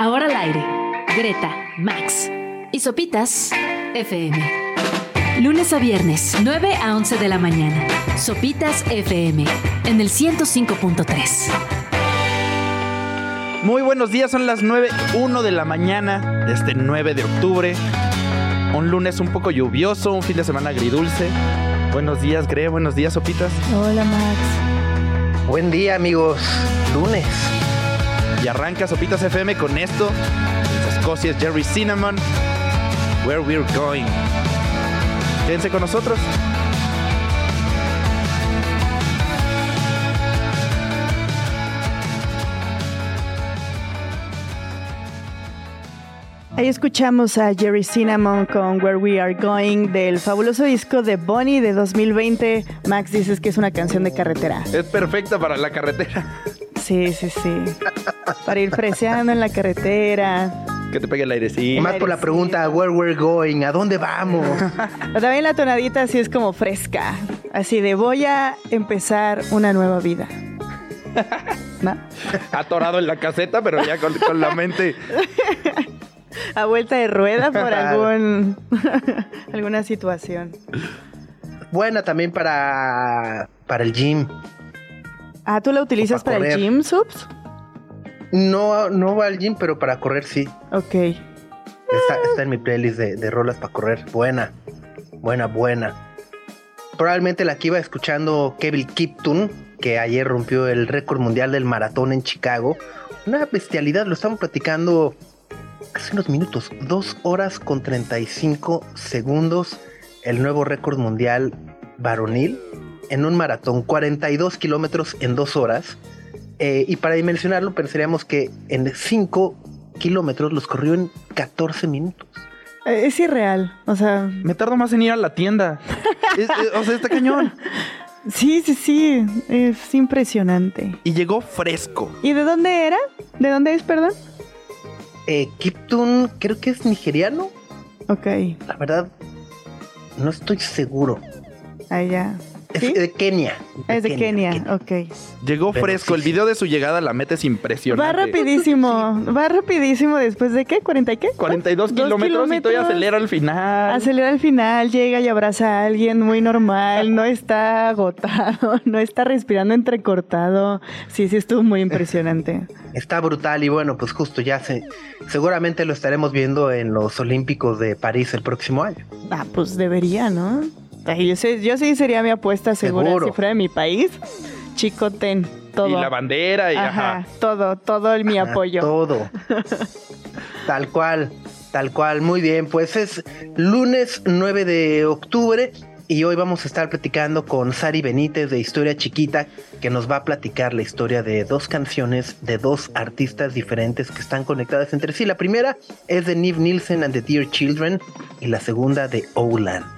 Ahora al aire. Greta, Max y Sopitas FM. Lunes a viernes, 9 a 11 de la mañana. Sopitas FM en el 105.3. Muy buenos días, son las 9.1 de la mañana de este 9 de octubre. Un lunes un poco lluvioso, un fin de semana agridulce. Buenos días, Gre, buenos días, Sopitas. Hola, Max. Buen día, amigos. Lunes. Y arranca Sopitas FM con esto. Escocia es Jerry Cinnamon. Where We're Going. Quédense con nosotros. Ahí escuchamos a Jerry Cinnamon con Where We Are Going del fabuloso disco de Bonnie de 2020. Max dices que es una canción de carretera. Es perfecta para la carretera. Sí, sí, sí. Para ir freseando en la carretera. Que te pegue el airecito. Más por la pregunta, where we're going, ¿a dónde vamos? Pero también la tonadita así es como fresca. Así de voy a empezar una nueva vida. ¿No? Atorado en la caseta, pero ya con, con la mente. A vuelta de rueda por algún alguna situación. Buena también para, para el gym. Ah, ¿tú la utilizas para, para el gym, Subs? No, no va al gym, pero para correr sí. Ok. Está, está en mi playlist de, de rolas para correr. Buena, buena, buena. Probablemente la que iba escuchando Kevin Kipton, que ayer rompió el récord mundial del maratón en Chicago. Una bestialidad, lo estamos platicando hace unos minutos. Dos horas con 35 segundos. El nuevo récord mundial varonil en un maratón. 42 kilómetros en dos horas. Eh, y para dimensionarlo, pensaríamos que en 5 kilómetros los corrió en 14 minutos. Eh, Es irreal. O sea, Me tardo más en ir a la tienda. Es- es- o sea, está cañón. sí, sí, sí. Es impresionante. Y llegó fresco. ¿Y de dónde era? ¿De dónde es, perdón? Eh, Kipton creo que es nigeriano. Ok. La verdad, no estoy seguro. Allá. Es ¿Sí? de Kenia. Es de Kenia. Ok. Llegó Pero fresco. sí, El video de su llegada, la meta es impresionante. Va rapidísimo. Va rapidísimo después de qué? ¿40 y qué? 42 Dos kilómetros, y todavía kilómetros. acelera al final. Acelera al final, llega y abraza a alguien muy normal, no está agotado, no está respirando entrecortado. Sí, sí, estuvo muy impresionante. Está brutal y bueno, pues justo ya se, seguramente lo estaremos viendo en los Olímpicos de París el próximo año. Ah, pues debería, ¿no? Ay, yo, sé, yo sí sería mi apuesta segura Seguro. si fuera de mi país. Chico, ten todo. Y la bandera y Ajá, ajá. todo, todo el mi apoyo. Todo. tal cual, tal cual. Muy bien, pues es lunes 9 de octubre y hoy vamos a estar platicando con Sari Benítez de Historia Chiquita, que nos va a platicar la historia de dos canciones de dos artistas diferentes que están conectadas entre sí. La primera es de Niv Nielsen and the Dear Children y la segunda de Oland.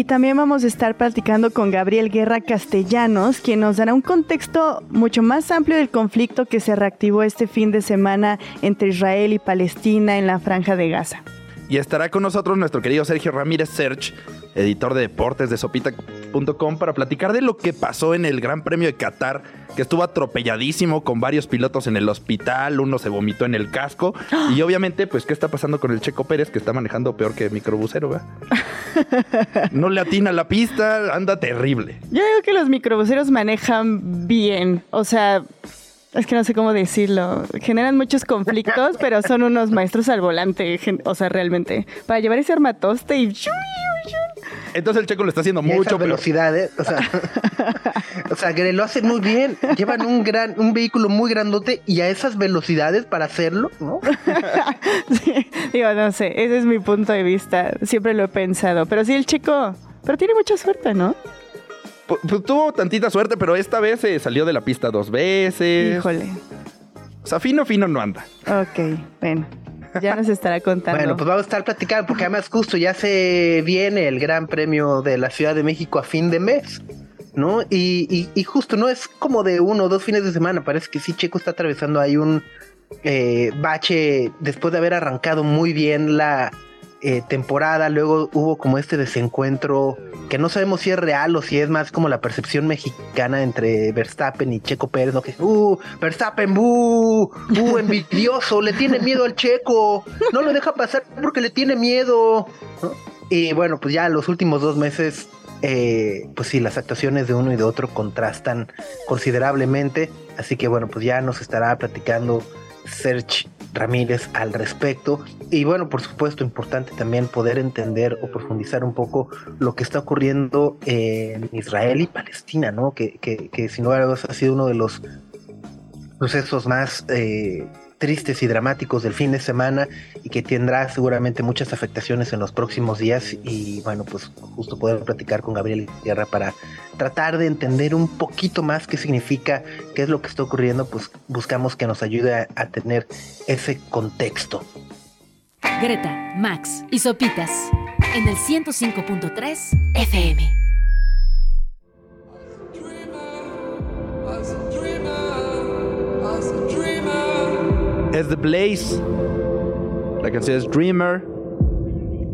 Y también vamos a estar platicando con Gabriel Guerra Castellanos, quien nos dará un contexto mucho más amplio del conflicto que se reactivó este fin de semana entre Israel y Palestina en la franja de Gaza. Y estará con nosotros nuestro querido Sergio Ramírez Serch, editor de deportes de sopita.com, para platicar de lo que pasó en el Gran Premio de Qatar, que estuvo atropelladísimo con varios pilotos en el hospital, uno se vomitó en el casco. Y obviamente, pues, ¿qué está pasando con el Checo Pérez, que está manejando peor que microbusero, ¿verdad? No le atina la pista, anda terrible. Yo digo que los microbuseros manejan bien, o sea, es que no sé cómo decirlo, generan muchos conflictos, pero son unos maestros al volante, o sea, realmente, para llevar ese armatoste y... Entonces el Checo lo está haciendo Y mucho esas velocidades, o sea, o sea, que lo hacen muy bien. Llevan un gran, un vehículo muy grandote y a esas velocidades para hacerlo, ¿no? Sí, digo, no sé, ese es mi punto de vista, siempre lo he pensado, pero sí, el chico, pero tiene mucha suerte, ¿no? Pu- pues, tuvo tantita suerte, pero esta vez se salió de la pista dos veces. Híjole, O sea, fino, fino no anda. ok, bueno, ya nos estará contando. Bueno, pues vamos a estar platicando porque además justo ya se viene el Gran Premio de la Ciudad de México a fin de mes, ¿no? Y, y- y justo no es como de uno o dos fines de semana, parece que sí Checo está atravesando ahí un eh, bache después de haber arrancado muy bien la, eh, temporada, luego hubo como este desencuentro que no sabemos si es real o si es más como la percepción mexicana entre Verstappen y Checo Pérez, ¿no? Que, uh, Verstappen, uh, uh, envidioso, le tiene miedo al Checo, no lo deja pasar porque le tiene miedo. Y bueno, pues ya los últimos dos meses, eh, pues sí, las actuaciones de uno y de otro contrastan considerablemente, así que bueno, pues ya nos estará platicando Serge Ramírez al respecto. Y bueno, por supuesto, importante también poder entender o profundizar un poco lo que está ocurriendo en Israel y Palestina, ¿no? Que, que, que sin lugar ha sido uno de los procesos más eh, tristes y dramáticos del fin de semana y que tendrá seguramente muchas afectaciones en los próximos días y bueno, pues justo poder platicar con Gabriel Guerra para tratar de entender un poquito más qué significa, qué es lo que está ocurriendo, pues buscamos que nos ayude a, a tener ese contexto. Greta, Max y Sopitas en el 105.3 FM. Es The Blaze. La canción es Dreamer.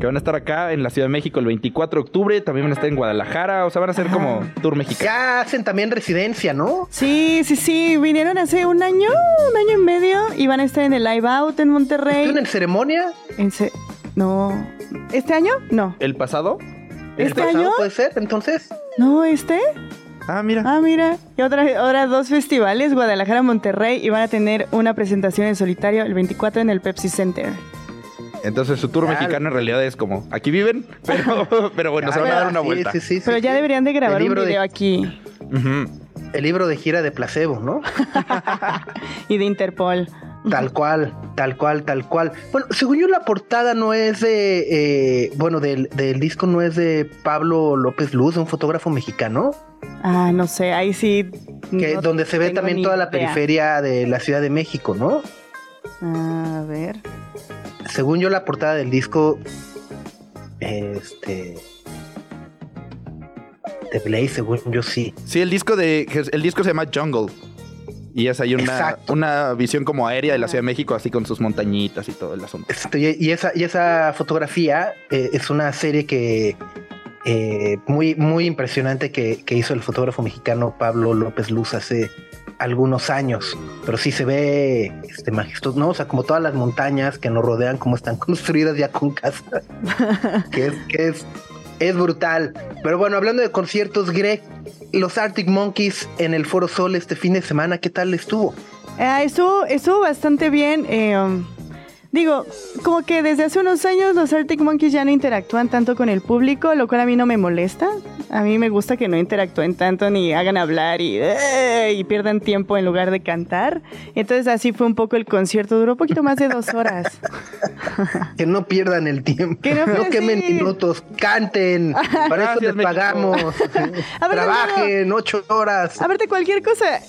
Que van a estar acá en la Ciudad de México el 24 de octubre. También van a estar en Guadalajara. O sea, van a ser como tour mexicano. Ya hacen también residencia, ¿no? Sí, sí, sí. Vinieron hace un año, un año y medio. Y van a estar en el Live Out en Monterrey. ¿Estuvieron en ceremonia? En ce- no. ¿Este año? No. ¿El pasado? ¿El ¿Este pasado año? puede ser? Entonces, No, ¿este? Ah, mira. Ah, mira. Y otra, ahora dos festivales, Guadalajara, Monterrey. Y van a tener una presentación en solitario el 24 en el Pepsi Center. Entonces su tour Claro. mexicano en realidad es como, aquí viven, pero, pero bueno, se van a dar una Sí, vuelta. sí, sí, sí, Pero ya sí. deberían de grabar un libro de- video aquí. El libro de gira de placebo, ¿no? Y de Interpol. Tal cual, tal cual, tal cual. Bueno, según yo la portada no es de, eh, bueno, del, del disco no es de Pablo López Luz, un fotógrafo mexicano, Ah, no sé, ahí sí. que no donde se ve también toda la periferia de la Ciudad de México, ¿no? A ver. Según yo la portada del disco, este, de Blaze, según yo sí. Sí, el disco de el disco se llama Jungle. Y es ahí una, Exacto. una visión como aérea de la Ciudad de México, así con sus montañitas y todo el asunto. Este, y- y esa, y esa fotografía eh, es una serie que eh, muy, muy impresionante que, que hizo el fotógrafo mexicano Pablo López Luz hace algunos años. Pero sí se ve este majestuoso, ¿no? O sea, como todas las montañas que nos rodean, como están construidas ya con casa. que es, que es, es brutal. Pero bueno, hablando de conciertos, Greg, los Arctic Monkeys en el Foro Sol este fin de semana, ¿qué tal estuvo? Ah, estuvo, estuvo bastante bien. eh, digo, como que desde hace unos años los Arctic Monkeys ya no interactúan tanto con el público, lo cual a mí no me molesta. A mí me gusta que no interactúen tanto ni hagan hablar y, ¡eh! y pierdan tiempo en lugar de cantar. Entonces así fue un poco el concierto, duró un poquito más de dos horas. Que no pierdan el tiempo. Que no, no, quemen sí. minutos, canten. Para eso les pagamos. A ver, Trabajen ocho horas. Aparte, cualquier cosa.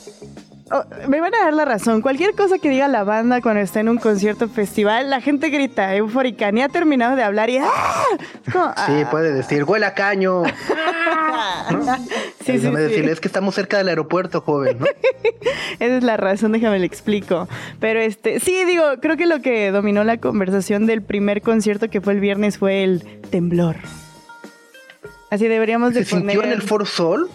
Oh, me van a dar la razón. Cualquier cosa que diga la banda cuando está en un concierto festival, la gente grita eufórica. Ni ha terminado de hablar y. ¡ah! Sí, ah. puede decir, huele a caño. Sí, sí, sí. decirle, es que estamos cerca del aeropuerto, joven, ¿no? Esa es la razón, déjame le explico. Pero este, sí, digo, creo que lo que dominó la conversación del primer concierto que fue el viernes fue el temblor. Así deberíamos de ¿Se sintió en el Foro Sol?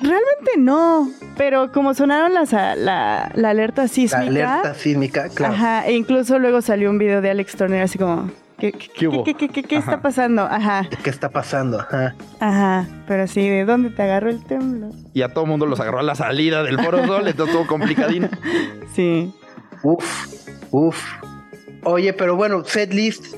Realmente no, pero como sonaron las, a- la, la alerta La sísmica. alerta sísmica, claro. Ajá, e incluso luego salió un video de Alex Turner así como, ¿qué, qué, ¿Qué hubo? qué- qué- qué- qué Ajá. está pasando? Ajá, ¿Qué está pasando? Ajá. ajá, pero sí, ¿de dónde te agarró el temblor? Y a todo mundo los agarró a la salida del Foro Sol, entonces estuvo complicadín. Sí. Uf, uf. Oye, pero bueno, setlist.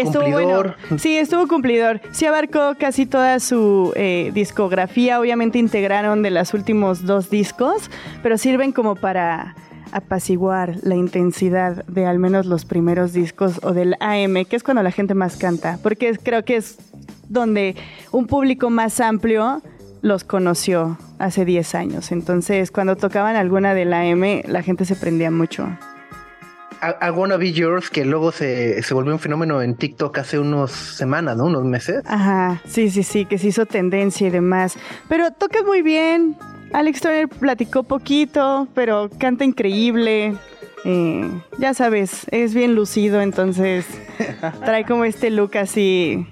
Estuvo Cumplidor. bueno. Sí, estuvo cumplidor. Sí abarcó casi toda su eh, discografía. Obviamente integraron de los últimos dos discos, pero sirven como para apaciguar la intensidad de al menos los primeros discos o del AM, que es cuando la gente más canta, porque creo que es donde un público más amplio los conoció hace 10 años. Entonces, cuando tocaban alguna del AM, la gente se prendía mucho. I, I Wanna Be Yours, que luego se, se volvió un fenómeno en TikTok hace unos semanas, ¿no? Unos meses. Ajá, sí, sí, sí, que se hizo tendencia y demás. Pero toca muy bien. Alex Turner platicó poquito, pero canta increíble. Eh, ya sabes, es bien lucido, entonces trae como este look así.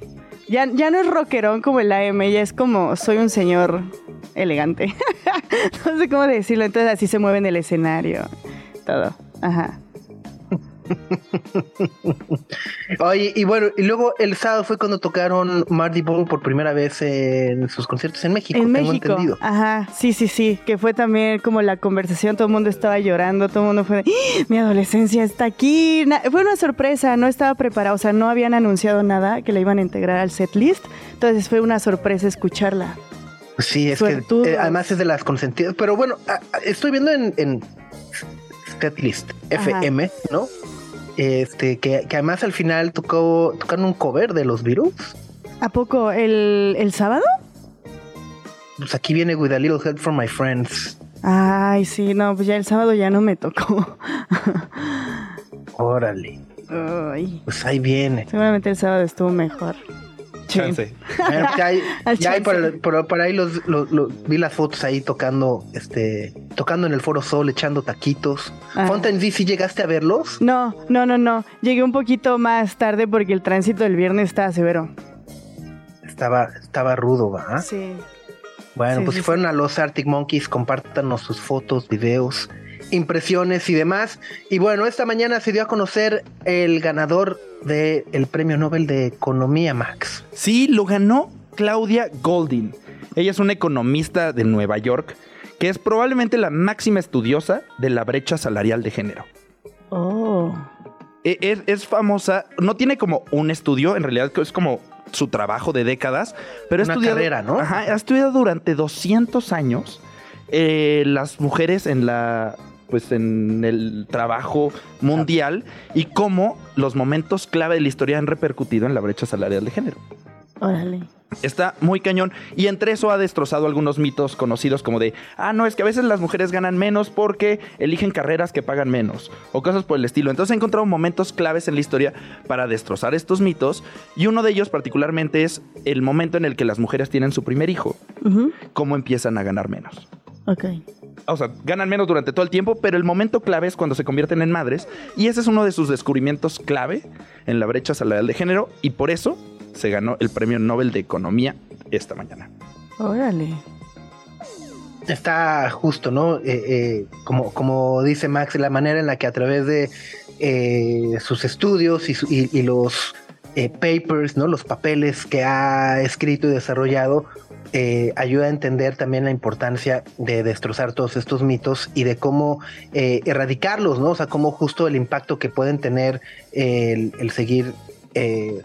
Ya, ya no es rockerón como el AM, ya es como soy un señor elegante. no sé cómo decirlo, entonces así se mueve en el escenario. Todo. Ajá. Oye, y bueno, y luego el sábado fue cuando tocaron Marty Bone por primera vez en sus conciertos en México, En tengo México. entendido. Ajá, sí, sí, sí. Que fue también como la conversación, todo el mundo estaba llorando, todo el mundo fue de, "¡Ah! mi adolescencia está aquí. Na- fue una sorpresa, no estaba preparado, o sea, no habían anunciado nada que la iban a integrar al set list. Entonces fue una sorpresa escucharla. Sí, es que eh, además es de las consentidas. Pero bueno, a- a- estoy viendo en, en Setlist Ajá. FM, ¿no? Este, que, que además al final tocó, tocaron un cover de los Beatles. ¿A poco el, el sábado? Pues aquí viene With a Little Help from My Friends. Ay, sí, no, pues ya el sábado ya no me tocó. Órale, Ay, pues ahí viene. seguramente el sábado estuvo mejor. Chance. Bueno, ya hay, ya hay por, ahí los, los- los- vi las fotos ahí tocando, este, tocando en el Foro Sol, echando taquitos. Ajá. Fountain D, ¿sí llegaste a verlos? No, no, no, no. Llegué un poquito más tarde porque el tránsito del viernes estaba severo. Estaba, estaba rudo, ¿va? Sí. Bueno, Sí, pues sí, si fueron a los Arctic Monkeys, compártanos sus fotos, videos, impresiones y demás. Y bueno, esta mañana se dio a conocer el ganador del Premio Nobel de Economía, Max. Sí, lo ganó Claudia Goldin. Ella es una economista de Nueva York que es probablemente la máxima estudiosa de la brecha salarial de género. Oh. E- Es, es famosa, no tiene como un estudio, en realidad es como su trabajo de décadas, pero Una ha estudiado, carrera, ¿no? Ajá, ha estudiado durante 200 años eh, las mujeres en la pues en el trabajo mundial y cómo los momentos clave de la historia han repercutido en la brecha salarial de género. Órale. Está muy cañón. Y entre eso ha destrozado algunos mitos conocidos como de, ah, no, es que a veces las mujeres ganan menos porque eligen carreras que pagan menos. O cosas por el estilo. Entonces ha encontrado momentos claves en la historia para destrozar estos mitos. Y uno de ellos particularmente es el momento en el que las mujeres tienen su primer hijo. Cómo empiezan a ganar menos. Ok. O sea, ganan menos durante todo el tiempo, pero el momento clave es cuando se convierten en madres. Y ese es uno de sus descubrimientos clave en la brecha salarial de género. Y por eso se ganó el premio Nobel de Economía esta mañana. Órale. Está justo, ¿no? Eh, eh, como, como dice Max, la manera en la que a través de eh, sus estudios y, su- y- y los eh, papers, ¿no? Los papeles que ha escrito y desarrollado, eh, ayuda a entender también la importancia de destrozar todos estos mitos y de cómo eh, erradicarlos, ¿no? O sea, cómo justo el impacto que pueden tener el, el seguir eh,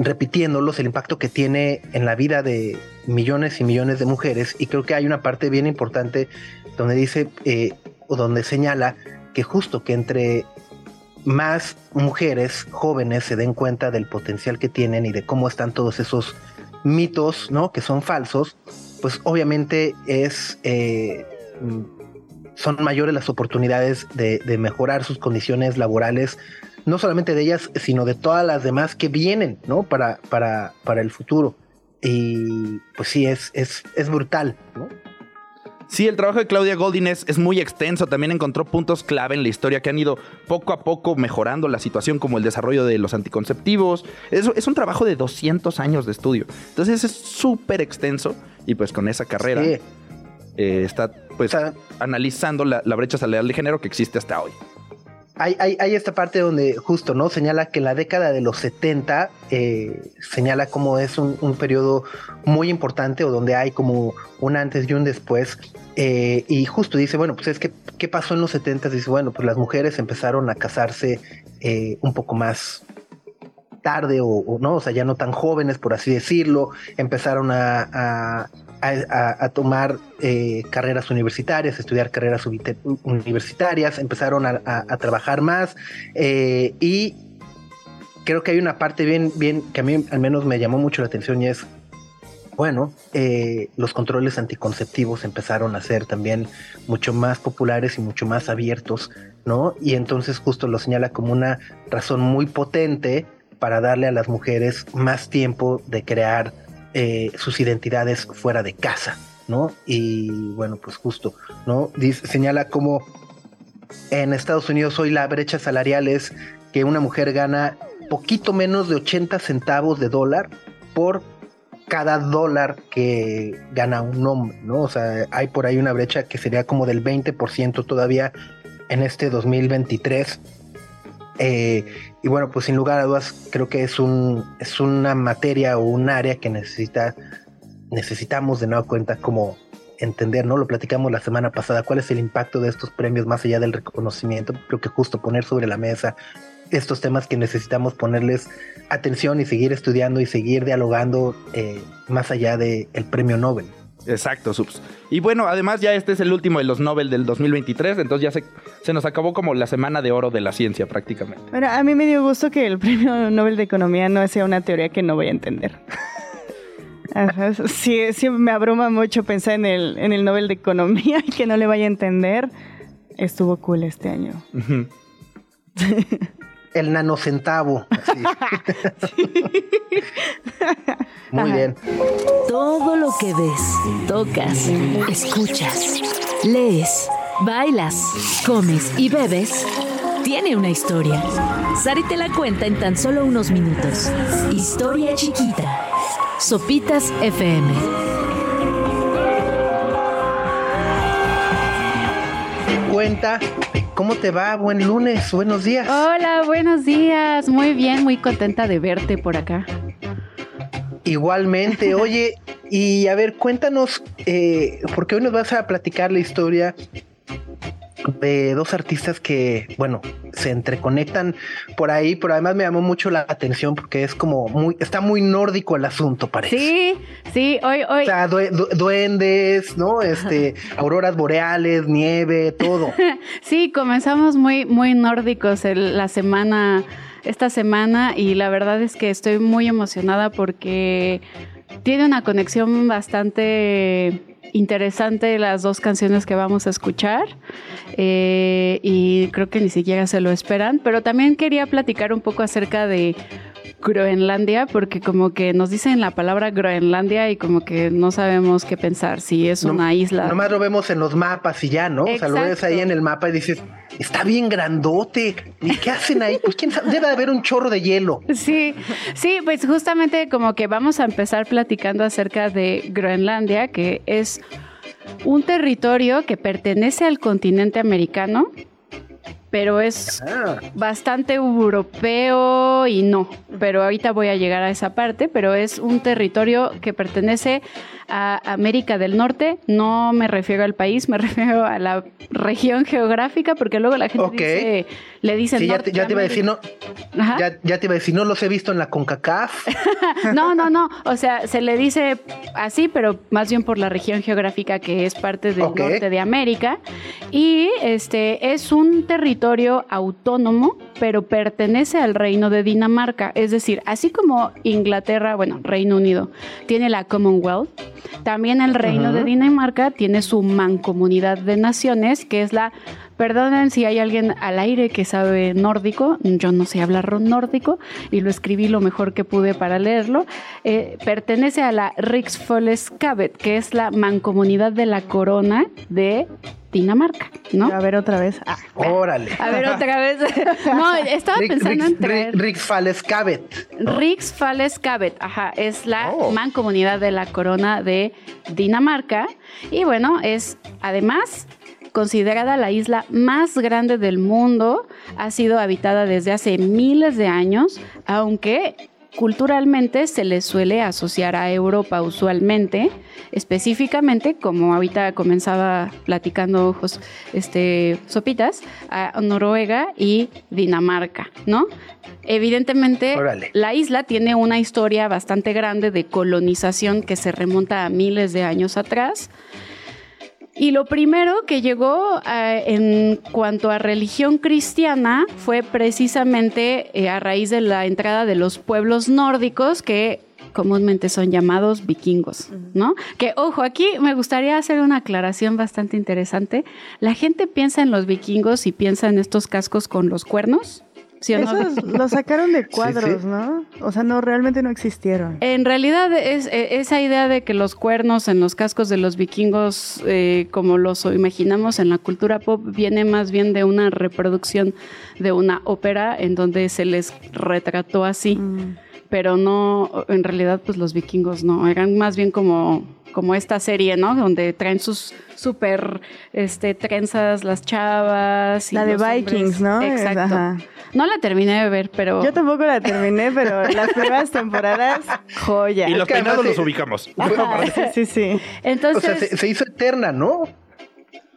repitiéndolos, el impacto que tiene en la vida de millones y millones de mujeres. Y creo que hay una parte bien importante donde dice eh, o donde señala que justo que entre más mujeres jóvenes se den cuenta del potencial que tienen y de cómo están todos esos mitos, ¿no? Que son falsos, pues obviamente es eh, son mayores las oportunidades de, de mejorar sus condiciones laborales, no solamente de ellas, sino de todas las demás que vienen, ¿no? Para, para, para el futuro. Y pues sí, es, es, es brutal, ¿no? Sí, el trabajo de Claudia Goldin es, es muy extenso. También encontró puntos clave en la historia que han ido poco a poco mejorando la situación, como el desarrollo de los anticonceptivos. Es, es un trabajo de 200 años de estudio. Entonces es súper extenso y pues con esa carrera Sí. eh, está pues O sea, analizando la, la brecha salarial de género que existe hasta hoy. Hay, hay, hay esta parte donde justo, ¿no? Señala que la década de los 70 eh, señala como es un, periodo muy importante o donde hay como un antes y un después. eh, y justo dice, bueno, pues es que, ¿qué pasó en los 70? Dice, bueno, pues las mujeres empezaron a casarse eh, un poco más tarde o, no, o sea, ya no tan jóvenes, por así decirlo, empezaron a, a- tomar eh, carreras universitarias, estudiar carreras universitarias, empezaron a trabajar más eh, y creo que hay una parte bien, bien, que a mí al menos me llamó mucho la atención y es, bueno, eh, los controles anticonceptivos empezaron a ser también mucho más populares y mucho más abiertos, ¿no? Y entonces justo lo señala como una razón muy potente para darle a las mujeres más tiempo de crear eh, sus identidades fuera de casa, ¿no? Y bueno, pues justo, ¿no? Dice, señala como en Estados Unidos hoy la brecha salarial es que una mujer gana poquito menos de 80 centavos de dólar por cada dólar que gana un hombre, ¿no? O sea, hay por ahí una brecha que sería como del 20% todavía en este 2023. Eh, y bueno, pues sin lugar a dudas, creo que es, un, es una materia o un área que necesita, necesitamos de nueva cuenta como entender, ¿no? Lo platicamos la semana pasada, cuál es el impacto de estos premios más allá del reconocimiento. Creo que justo poner sobre la mesa estos temas que necesitamos ponerles atención y seguir estudiando y seguir dialogando eh, más allá del premio Nobel. Exacto, Subs. Y bueno, además ya este es el último de los Nobel del 2023, entonces ya se, se nos acabó como la semana de oro de la ciencia prácticamente. Bueno, a mí me dio gusto que el premio Nobel de Economía no sea una teoría que no voy a entender. sí, sí, me abruma mucho pensar en el, en el Nobel de Economía y que no le vaya a entender. Estuvo cool este año. el nanocentavo. Muy bien. Todo lo que ves, tocas, escuchas, lees, bailas, comes y bebes tiene una historia. Sari te la cuenta en tan solo unos minutos. Historia chiquita. Sopitas FM. Cuenta ¿Cómo te va? Buen lunes, buenos días. Hola, buenos días. Muy bien, muy contenta de verte por acá. Igualmente, oye, y a ver, cuéntanos, eh, porque hoy nos vas a platicar la historia de dos artistas que, bueno, se entreconectan por ahí, pero además me llamó mucho la atención porque es como muy, está muy nórdico el asunto, parece. Sí, sí, hoy, hoy. O sea, duendes, ¿no? Este, auroras boreales, nieve, todo. sí, comenzamos muy, muy nórdicos la semana, esta semana, y la verdad es que estoy muy emocionada porque tiene una conexión bastante interesante las dos canciones que vamos a escuchar eh, y creo que ni siquiera se lo esperan, pero también quería platicar un poco acerca de Groenlandia, porque como que nos dicen la palabra Groenlandia y como que no sabemos qué pensar, si es una isla. Nomás lo vemos en los mapas y ya, ¿no? O sea, lo ves ahí en el mapa y dices, está bien grandote. ¿Y qué hacen ahí? Pues quién sabe, debe haber un chorro de hielo. Sí, sí, pues justamente como que vamos a empezar platicando acerca de Groenlandia, que es un territorio que pertenece al continente americano pero es bastante europeo y no. Pero ahorita voy a llegar a esa parte, pero es un territorio que pertenece a América del Norte. No me refiero al país, me refiero a la región geográfica, porque luego la gente dice, le dicen. Sí, ya te, iba a decir, no. Ya, te iba a decir, no los he visto en la CONCACAF. no, no, no. O sea, se le dice así, pero más bien por la región geográfica que es parte del norte de América. Y este es un territorio autónomo, pero pertenece al reino de Dinamarca. Es decir, así como Inglaterra, bueno, Reino Unido, tiene la Commonwealth, también el reino de Dinamarca tiene su mancomunidad de naciones, que es la Perdonen si hay alguien al aire que sabe nórdico, yo no sé hablar nórdico y lo escribí lo mejor que pude para leerlo. Eh, pertenece a la Riksfällesskabet, que es la mancomunidad de la corona de Dinamarca, ¿no? A ver otra vez. Ah, Órale. A ver otra vez. no, estaba pensando en traer... Riksfällesskabet. Riksfällesskabet, ajá, es la oh. mancomunidad de la corona de Dinamarca y bueno, es además considerada la isla más grande del mundo, ha sido habitada desde hace miles de años, aunque culturalmente se le suele asociar a Europa usualmente, específicamente, como ahorita comenzaba platicando ojos, este, Sopitas, a Noruega y Dinamarca, ¿no? Evidentemente, la isla tiene una historia bastante grande de colonización que se remonta a miles de años atrás. Y lo primero que llegó eh, en cuanto a religión cristiana fue precisamente eh, a raíz de la entrada de los pueblos nórdicos que comúnmente son llamados vikingos, ¿no? Que ojo, aquí me gustaría hacer una aclaración bastante interesante. La gente piensa en los vikingos y piensa en estos cascos con los cuernos, ¿sí Esos lo sacaron de cuadros, ¿no? O sea, no, realmente no existieron. En realidad, es, e, esa idea de que los cuernos en los cascos de los vikingos, eh, como los imaginamos en la cultura pop, viene más bien de una reproducción de una ópera en donde se les retrató así. Mm. Pero no, en realidad, pues los vikingos no, eran más bien como como esta serie, ¿no? Donde traen sus súper este, trenzas las chavas. la de Vikings, ¿no? Exacto. No la terminé de ver, pero... Yo tampoco la terminé, pero las primeras temporadas, joya. Y los peinados los ubicamos. sí, sí. Entonces... O sea, se hizo eterna, ¿no?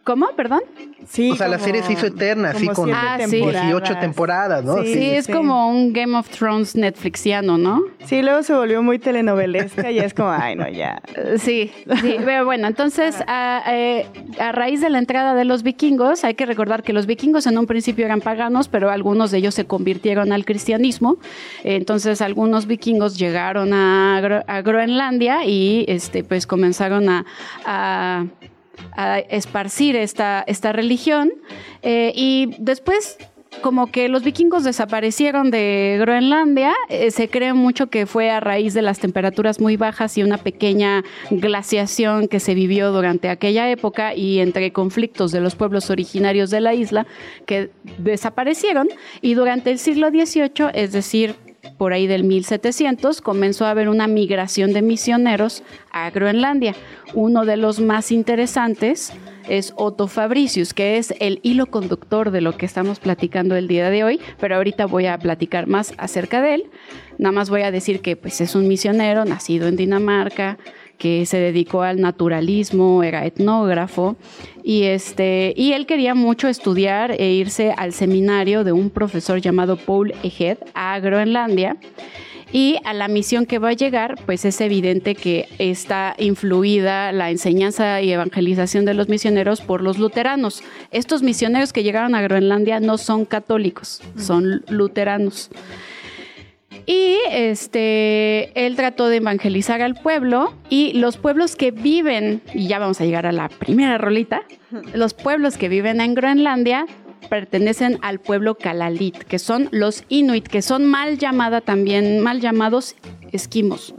¿Cómo? ¿Perdón? Sí. O sea, la serie se hizo eterna, así con ah, 18 temporadas, ¿no? Sí, es como un Game of Thrones Netflixiano, ¿no? Sí, luego se volvió muy telenovelesca y es como, ay, no, ya. Sí, sí, pero bueno, entonces, eh, a, raíz de la entrada de los vikingos, hay que recordar que los vikingos en un principio eran paganos, pero algunos de ellos se convirtieron al cristianismo. Entonces, algunos vikingos llegaron a, Groenlandia y este, pues comenzaron a a esparcir esta, esta religión. Eh, y después como que los vikingos desaparecieron de Groenlandia, eh, se cree mucho que fue a raíz de las temperaturas muy bajas y una pequeña glaciación que se vivió durante aquella época y entre conflictos de los pueblos originarios de la isla que desaparecieron y durante el siglo XVIII, es decir, por ahí del 1700, comenzó a haber una migración de misioneros a Groenlandia. Uno de los más interesantes es Otto Fabricius, que es el hilo conductor de lo que estamos platicando el día de hoy, pero ahorita voy a platicar más acerca de él. Nada más voy a decir que pues, es un misionero nacido en Dinamarca, que se dedicó al naturalismo, era etnógrafo y este y él quería mucho estudiar e irse al seminario de un profesor llamado Paul Ehed a Groenlandia. Y a la misión que va a llegar, pues es evidente que está influida la enseñanza y evangelización de los misioneros por los luteranos. Estos misioneros que llegaron a Groenlandia no son católicos, son luteranos. Y este, él trató de evangelizar al pueblo y los pueblos que viven, y ya vamos a llegar a la primera rolita, los pueblos que viven en Groenlandia pertenecen al pueblo Kalalit, que son los Inuit, que son mal llamada también, mal llamados esquimos.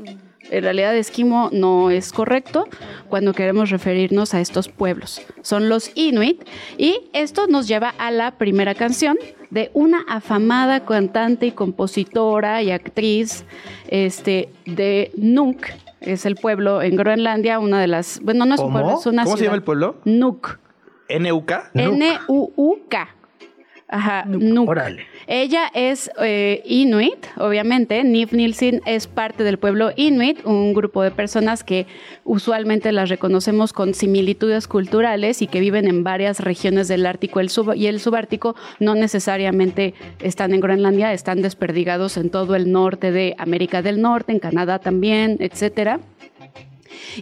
En realidad esquimo no es correcto cuando queremos referirnos a estos pueblos. Son los Inuit y esto nos lleva a la primera canción de una afamada cantante y compositora y actriz este, de Nuuk, es el pueblo en Groenlandia, una de las, bueno, no es un pueblo, es una ¿Cómo se llama el pueblo? Nuuk. N-U-K. N-U-U-K. Ajá. Órale. Ella es eh, Inuit, obviamente. Niv Nielsen es parte del pueblo Inuit, un grupo de personas que usualmente las reconocemos con similitudes culturales y que viven en varias regiones del Ártico y el subártico. No necesariamente están en Groenlandia, están desperdigados en todo el norte de América del Norte, en Canadá también, etcétera.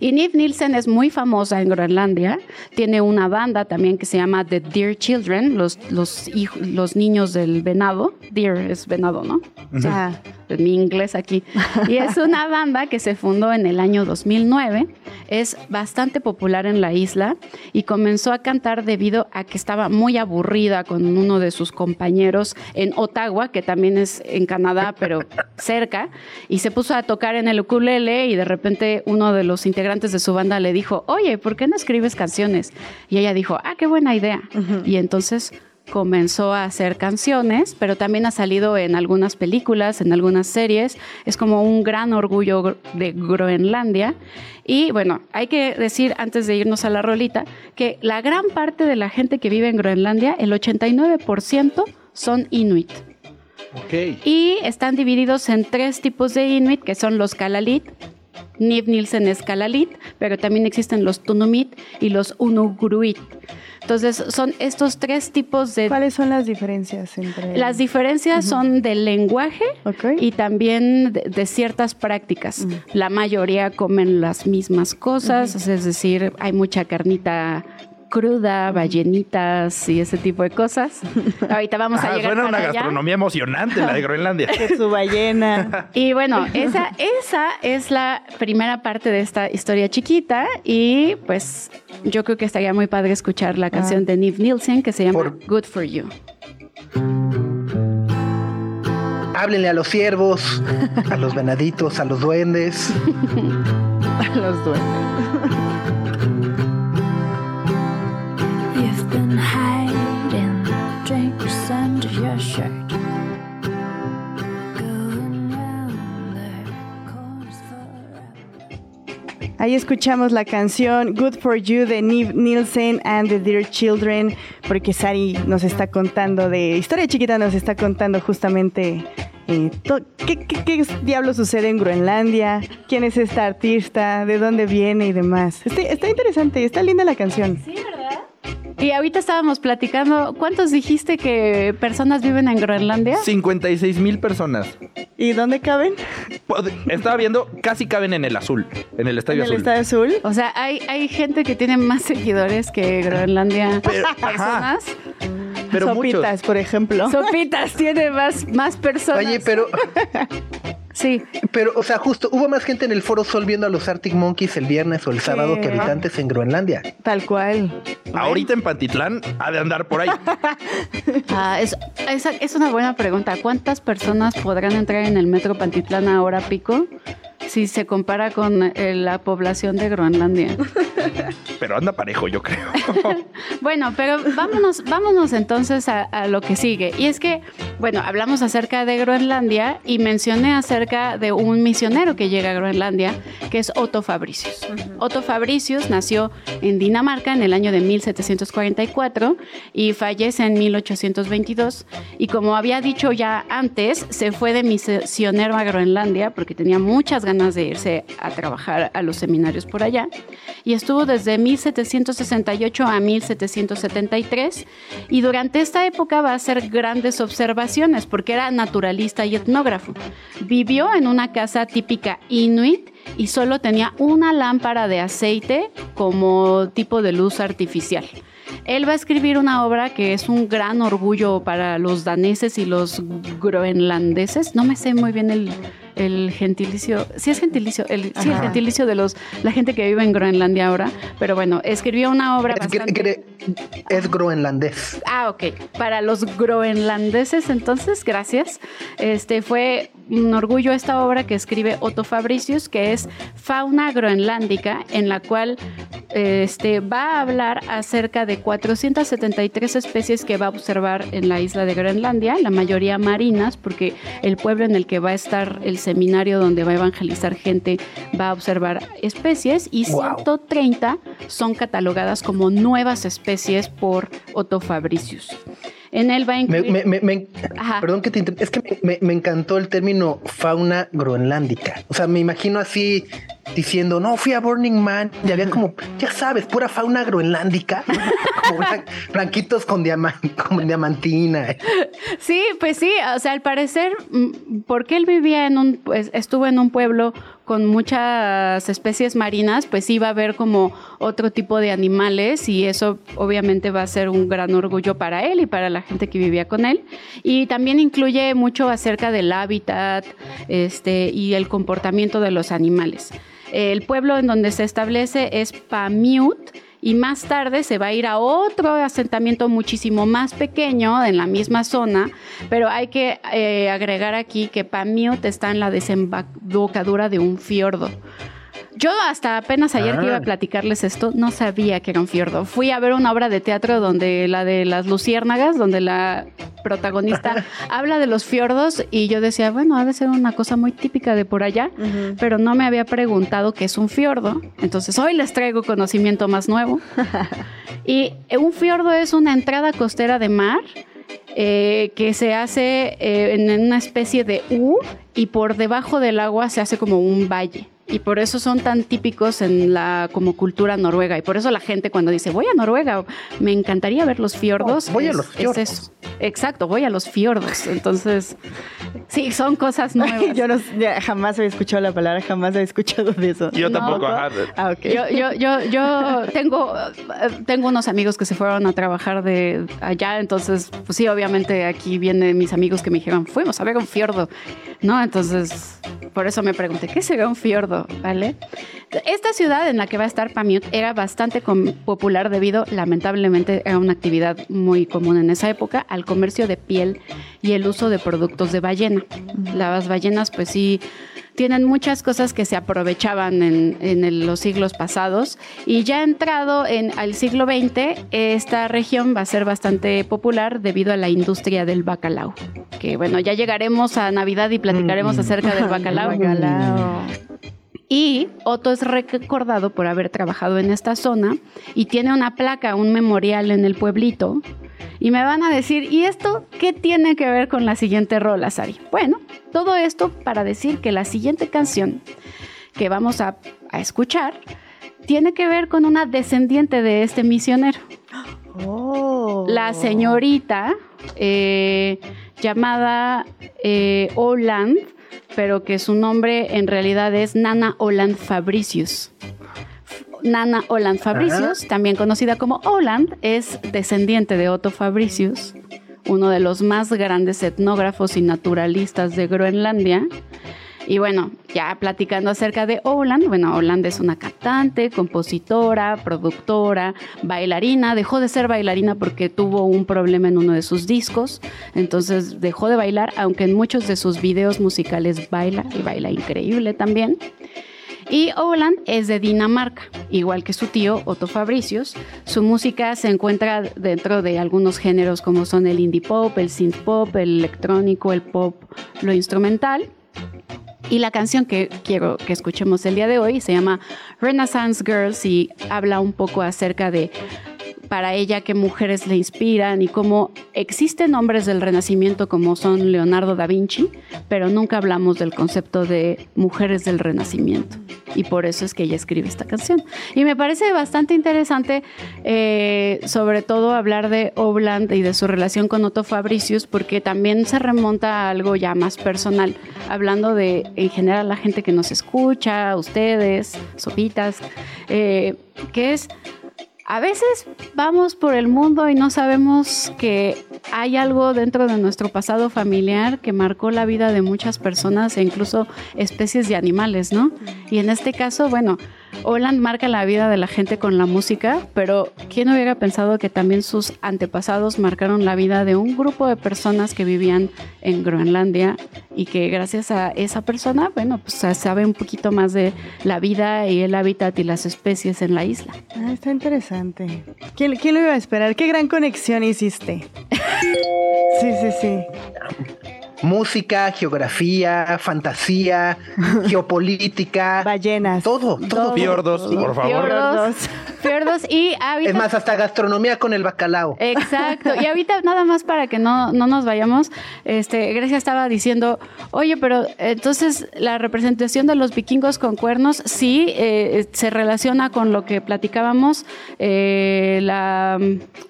Y Niv Nielsen es muy famosa en Groenlandia. Tiene una banda también que se llama The Deer Children, los, los, los niños del venado. Deer es venado, ¿no? O sea, mi inglés aquí. Y es una banda que se fundó en el año 2009. Es bastante popular en la isla y comenzó a cantar debido a que estaba muy aburrida con uno de sus compañeros en Ottawa, que también es en Canadá, pero cerca. Y se puso a tocar en el ukulele y de repente uno de los integrantes de su banda le dijo, oye, ¿por qué no escribes canciones? Y ella dijo, ah, qué buena idea. Y entonces comenzó a hacer canciones, pero también ha salido en algunas películas, en algunas series. Es como un gran orgullo de Groenlandia. Y bueno, hay que decir antes de irnos a la rolita que la gran parte de la gente que vive en Groenlandia, el 89% son inuit. Y están divididos en tres tipos de inuit, que son los Kalalit, Niv Nielsen es Kalalit, pero también existen los Tunumit y los Unugruit. Entonces, son estos tres tipos de... ¿Cuáles son las diferencias entre...? Las diferencias son del lenguaje y también de, ciertas prácticas. La mayoría comen las mismas cosas, es decir, hay mucha carnita cruda, ballenitas y ese tipo de cosas. Ahorita vamos a ah, llegar suena una gastronomía emocionante la de Groenlandia. su ballena. Y bueno, esa, esa es la primera parte de esta historia chiquita y pues yo creo que estaría muy padre escuchar la canción ah. de Niv Nielsen que se llama Good For You. Háblenle a los ciervos, a los venaditos, a los duendes. a los duendes. Ahí escuchamos la canción Good for You de Nielsen and the Dear Children, porque Sari nos está contando de Historia Chiquita, nos está contando justamente eh, ¿qué, qué, diablo sucede en Groenlandia, quién es esta artista, de dónde viene y demás. Está, está interesante, está linda la canción. Sí, ¿verdad? Y ahorita estábamos platicando, ¿cuántos dijiste que personas viven en Groenlandia? 56 mil personas. ¿Y dónde caben? Estaba viendo, casi caben en el azul, en el Estadio ¿En el Estadio Azul? O sea, hay, hay gente que tiene más seguidores que Groenlandia personas. Pero Sopitas, por ejemplo. Sopitas tiene más, más personas. Oye, pero Sí. Pero, o sea, justo hubo más gente en el Foro Sol viendo a los Arctic Monkeys el viernes o el sábado que habitantes en Groenlandia. Tal cual. Ahorita en Pantitlán ha de andar por ahí. ah, es, es, una buena pregunta. ¿Cuántas personas podrán entrar en el metro Pantitlán ahora pico? Si se compara con eh, la población de Groenlandia. Pero anda parejo, yo creo. bueno, pero vámonos, vámonos entonces a, lo que sigue. Y es que, bueno, hablamos acerca de Groenlandia y mencioné acerca de un misionero que llega a Groenlandia, que es Otto Fabricius. Otto Fabricius nació en Dinamarca en el año de 1744 y fallece en 1822. Y como había dicho ya antes, se fue de misionero a Groenlandia porque tenía muchas ganas de irse a trabajar a los seminarios por allá. Y estuvo desde 1768 a 1773 y durante esta época va a hacer grandes observaciones porque era naturalista y etnógrafo. Vivió en una casa típica inuit y solo tenía una lámpara de aceite como tipo de luz artificial. Él va a escribir una obra que es un gran orgullo para los daneses y los groenlandeses. No me sé muy bien el, el gentilicio, sí es gentilicio, el, sí, el gentilicio de los la gente que vive en Groenlandia ahora, pero bueno, escribió una obra es, bastante... es groenlandés. Ah, ok. Para los groenlandeses, entonces, gracias. Este fue un orgullo esta obra que escribe Otto Fabricius, que es Fauna Groenlándica, en la cual este, va a hablar acerca de 473 especies que va a observar en la isla de Groenlandia, la mayoría marinas, porque el pueblo en el que va a estar el seminario donde va a evangelizar gente va a observar especies y 130 son catalogadas como nuevas especies por Otto Fabricius. En él va a incluir... perdón que te Es que me, encantó el término fauna groenlándica. O sea, me imagino así diciendo, no, fui a Burning Man y había como, ya sabes, pura fauna groenlándica, como blanquitos con, diamantina. Sí, pues sí, o sea, al parecer, mm, porque él vivía en un, pues, estuvo en un pueblo con muchas especies marinas, pues iba a haber como otro tipo de animales y eso obviamente va a ser un gran orgullo para él y para la gente que vivía con él. Y también incluye mucho acerca del hábitat este, y el comportamiento de los animales. El pueblo en donde se establece es Pamiut y más tarde se va a ir a otro asentamiento muchísimo más pequeño en la misma zona, pero hay que eh, agregar aquí que Pamiut está en la desembocadura de un fiordo. Yo hasta apenas ayer que iba a ah. platicarles esto, no sabía que era un fiordo. Fui a ver una obra de teatro donde la de las luciérnagas, donde la protagonista habla de los fiordos y yo decía, bueno, ha de ser una cosa muy típica de por allá, pero no me había preguntado qué es un fiordo. Entonces hoy les traigo conocimiento más nuevo. y un fiordo es una entrada costera de mar. Eh, que se hace eh, en una especie de U y por debajo del agua se hace como un valle y por eso son tan típicos en la como cultura noruega. Y por eso la gente cuando dice voy a Noruega me encantaría ver los fiordos. Voy a los fiordos. eso. exacto voy a los fiordos. Entonces sí son cosas nuevas. yo no, jamás había escuchado la palabra jamás había escuchado de eso. Yo tampoco ah, yo, yo, yo, yo tengo tengo unos amigos que se fueron a trabajar de allá entonces pues sí obviamente aquí vienen mis amigos que me dijeron fuimos a ver un fiordo no entonces por eso me pregunté, ¿qué será un fiordo? ¿Vale? Esta ciudad en la que va a estar Pamiut era bastante popular debido, lamentablemente, a una actividad muy común en esa época, al comercio de piel y el uso de productos de ballena. Las ballenas, pues sí, tienen muchas cosas que se aprovechaban en, los siglos pasados y ya entrado en al siglo XX, esta región va a ser bastante popular debido a la industria del bacalao. Que bueno, ya llegaremos a Navidad y platicaremos mm. acerca del bacalao. bacalao. Y Otto es recordado por haber trabajado en esta zona y tiene una placa, un memorial en el pueblito. Y me van a decir, ¿y esto qué tiene que ver con la siguiente rola, Sari? Bueno, todo esto para decir que la siguiente canción que vamos a, escuchar tiene que ver con una descendiente de este misionero. Oh. La señorita eh, llamada eh, Oland pero que su nombre en realidad es Nana Oland Fabricius. Nana Oland Fabricius, también conocida como Oland, es descendiente de Otto Fabricius, uno de los más grandes etnógrafos y naturalistas de Groenlandia y bueno, ya platicando acerca de Oland, bueno, Oland es una cantante, compositora, productora, bailarina. Dejó de ser bailarina porque tuvo un problema en uno de sus discos. Entonces dejó de bailar, aunque en muchos de sus videos musicales baila y baila increíble también. Y Oland es de Dinamarca, igual que su tío Otto Fabricius. Su música se encuentra dentro de algunos géneros como son el indie pop, el synth pop, el electrónico, el pop, lo instrumental. Y la canción que quiero que escuchemos el día de hoy se llama Renaissance Girls y habla un poco acerca de para ella qué mujeres le inspiran y cómo existen hombres del Renacimiento como son Leonardo da Vinci, pero nunca hablamos del concepto de mujeres del Renacimiento. Y por eso es que ella escribe esta canción. Y me parece bastante interesante, eh, sobre todo hablar de Obland y de su relación con Otto Fabricius, porque también se remonta a algo ya más personal, hablando de en general la gente que nos escucha, ustedes, sopitas, eh, que es a veces vamos por el mundo y no sabemos que hay algo dentro de nuestro pasado familiar que marcó la vida de muchas personas e incluso especies de animales, ¿no? Y en este caso, bueno, Holland marca la vida de la gente con la música, pero ¿quién hubiera pensado que también sus antepasados marcaron la vida de un grupo de personas que vivían en Groenlandia y que gracias a esa persona, bueno, pues sabe un poquito más de la vida y el hábitat y las especies en la isla? Ah, está interesante. ¿Quién, quién lo iba a esperar? ¿Qué gran conexión hiciste? sí, sí, sí música, geografía, fantasía, geopolítica. Ballenas. Todo, todo. Fiordos, por favor. Fiordos. Fiordos y ahorita... Es más, hasta gastronomía con el bacalao. Exacto. Y ahorita nada más para que no, no nos vayamos, este, Grecia estaba diciendo, oye, pero entonces la representación de los vikingos con cuernos sí eh, se relaciona con lo que platicábamos, eh, la,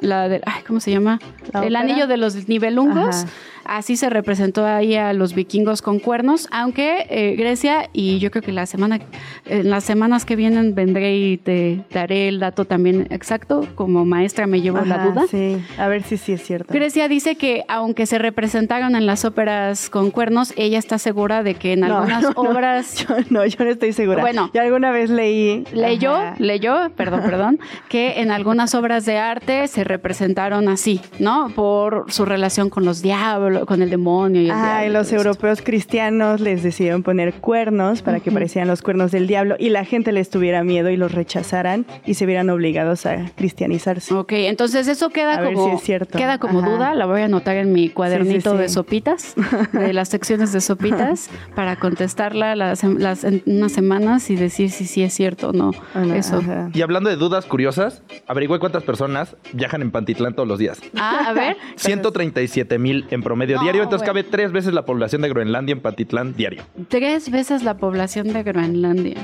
la de, ay, ¿cómo se llama? el anillo de los nivelungos. Así se representó ahí a los vikingos con cuernos, aunque eh, Grecia, y yo creo que la semana, en las semanas que vienen vendré y te daré el dato también exacto, como maestra me llevo la duda. Sí, a ver si sí es cierto. Grecia dice que aunque se representaron en las óperas con cuernos, ella está segura de que en algunas obras... no, yo no estoy segura. Bueno, yo alguna vez leí... Leyó, leyó, perdón, perdón, que en algunas obras de arte se representaron así, ¿no? Por su relación con los diablos con el demonio. Y ah, y los europeos cristianos les decidieron poner cuernos para que parecieran los cuernos del diablo y la gente les tuviera miedo y los rechazaran y se vieran obligados a cristianizarse. Ok, entonces eso queda como, queda como duda, la voy a anotar en mi cuadernito de sopitas, de las secciones de sopitas, para contestarla las, las, en unas semanas y decir si sí es cierto o no. eso. Y hablando de dudas curiosas, averigüe cuántas personas viajan en Pantitlán todos los días. Ah, a ver. 137 mil en promedio medio diario, entonces cabe tres veces la población de Groenlandia en Patitlán diario. Tres veces la población de Groenlandia.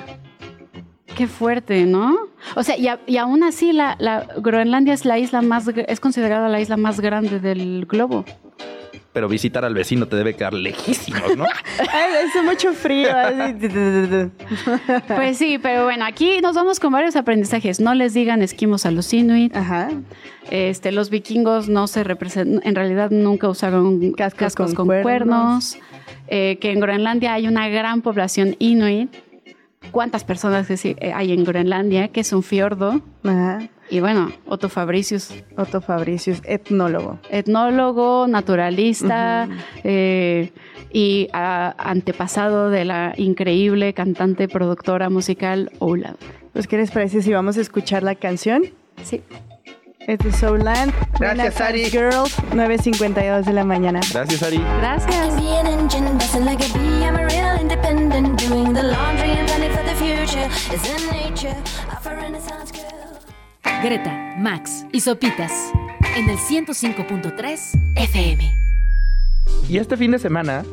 Qué fuerte, ¿no? O sea, y, aún así la, Groenlandia es la isla más, es considerada la isla más grande del globo pero visitar al vecino te debe quedar lejísimos, ¿no? es mucho frío. pues sí, pero bueno, aquí nos vamos con varios aprendizajes. No les digan esquimos a los inuit. Ajá. Este, los vikingos no se representan, en realidad nunca usaron cascos, con, cuernos. eh, que en Groenlandia hay una gran población inuit. ¿Cuántas personas eh, hay en Groenlandia? Que es un fiordo. Y bueno, Otto Fabricius. Otto Fabricius, etnólogo. Etnólogo, naturalista eh, y antepasado de la increíble cantante, productora musical Ola. Pues, ¿qué les parece si vamos a escuchar la canción? Sí. Es de Soulland. Gracias, Ari. Girls, 9.52 de la mañana. Gracias, Ari. Gracias. Greta, Max y Sopitas en el 105.3 FM. Y este fin de semana,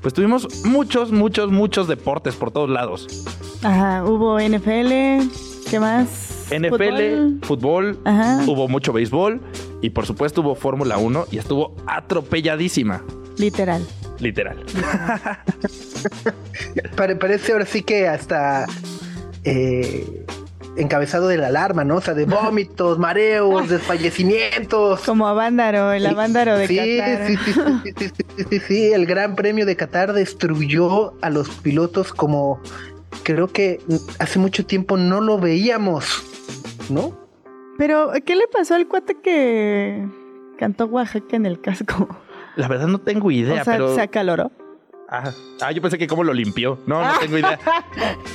pues tuvimos muchos, muchos, muchos deportes por todos lados. Ajá, hubo NFL, ¿qué más? NFL, fútbol, hubo mucho béisbol y por supuesto hubo Fórmula 1 y estuvo atropelladísima. Literal. Literal. parece ahora sí que hasta eh, encabezado de la alarma, ¿no? O sea, de vómitos, mareos, desfallecimientos. Como Avándaro, el Avándaro de Qatar. Sí, sí, sí, sí, sí, sí, sí, el Gran Premio de Qatar destruyó a los pilotos como creo que hace mucho tiempo no lo veíamos. ¿no? Pero, ¿qué le pasó al cuate que cantó Oaxaca en el casco? La verdad no tengo idea, o sea, pero... ¿Se acaloró? Ah, yo pensé que cómo lo limpió. No, no tengo idea.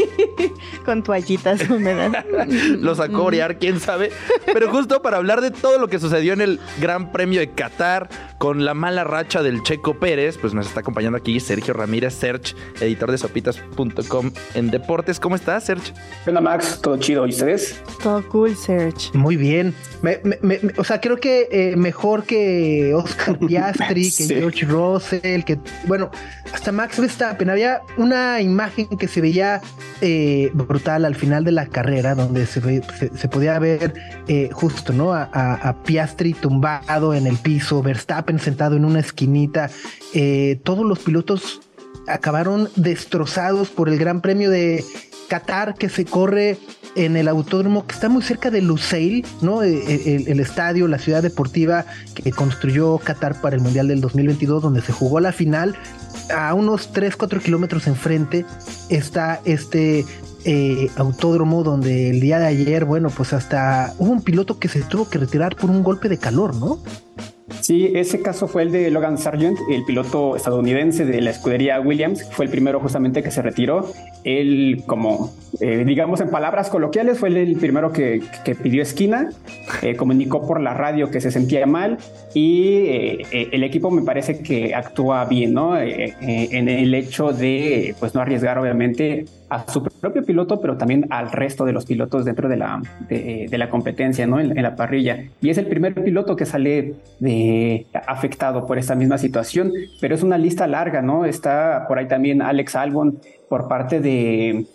Con toallitas húmedas. lo sacó a orear, quién sabe. Pero justo para hablar de todo lo que sucedió en el Gran Premio de Qatar con la mala racha del Checo Pérez, pues nos está acompañando aquí Sergio Ramírez, Serge, editor de sopitas.com en deportes. ¿Cómo estás, Serge? Hola, Max. ¿Todo chido? ¿Y ustedes? Todo cool, Serge. Muy bien. o sea, creo que eh, mejor que Oscar Piastri, que George Russell, que, bueno, hasta Max Verstappen. Había una imagen que se veía eh, brutal al final de la carrera, donde se, se, podía ver eh, justo, ¿no? A, Piastri tumbado en el piso, Verstappen sentado en una esquinita. Eh, todos los pilotos acabaron destrozados por el Gran Premio de Qatar que se corre en el autódromo que está muy cerca de Lusail, ¿no? El, el, estadio, la ciudad deportiva que construyó Qatar para el Mundial del 2022, donde se jugó la final a unos 3, 4 kilómetros enfrente está este eh, autódromo donde el día de ayer, bueno, pues hasta hubo un piloto que se tuvo que retirar por un golpe de calor, ¿no? Sí, ese caso fue el de Logan Sargent, el piloto estadounidense de la escudería Williams, fue el primero justamente que se retiró. Él, como eh, digamos en palabras coloquiales, fue el primero que, pidió esquina, eh, comunicó por la radio que se sentía mal y eh, el equipo me parece que actúa bien, ¿no? en el hecho de, pues, no arriesgar obviamente a su propio piloto, pero también al resto de los pilotos dentro de la, de, la competencia, ¿no? En, la parrilla. Y es el primer piloto que sale afectado por esta misma situación, pero es una lista larga, ¿no? Está por ahí también Alex Albon por parte de,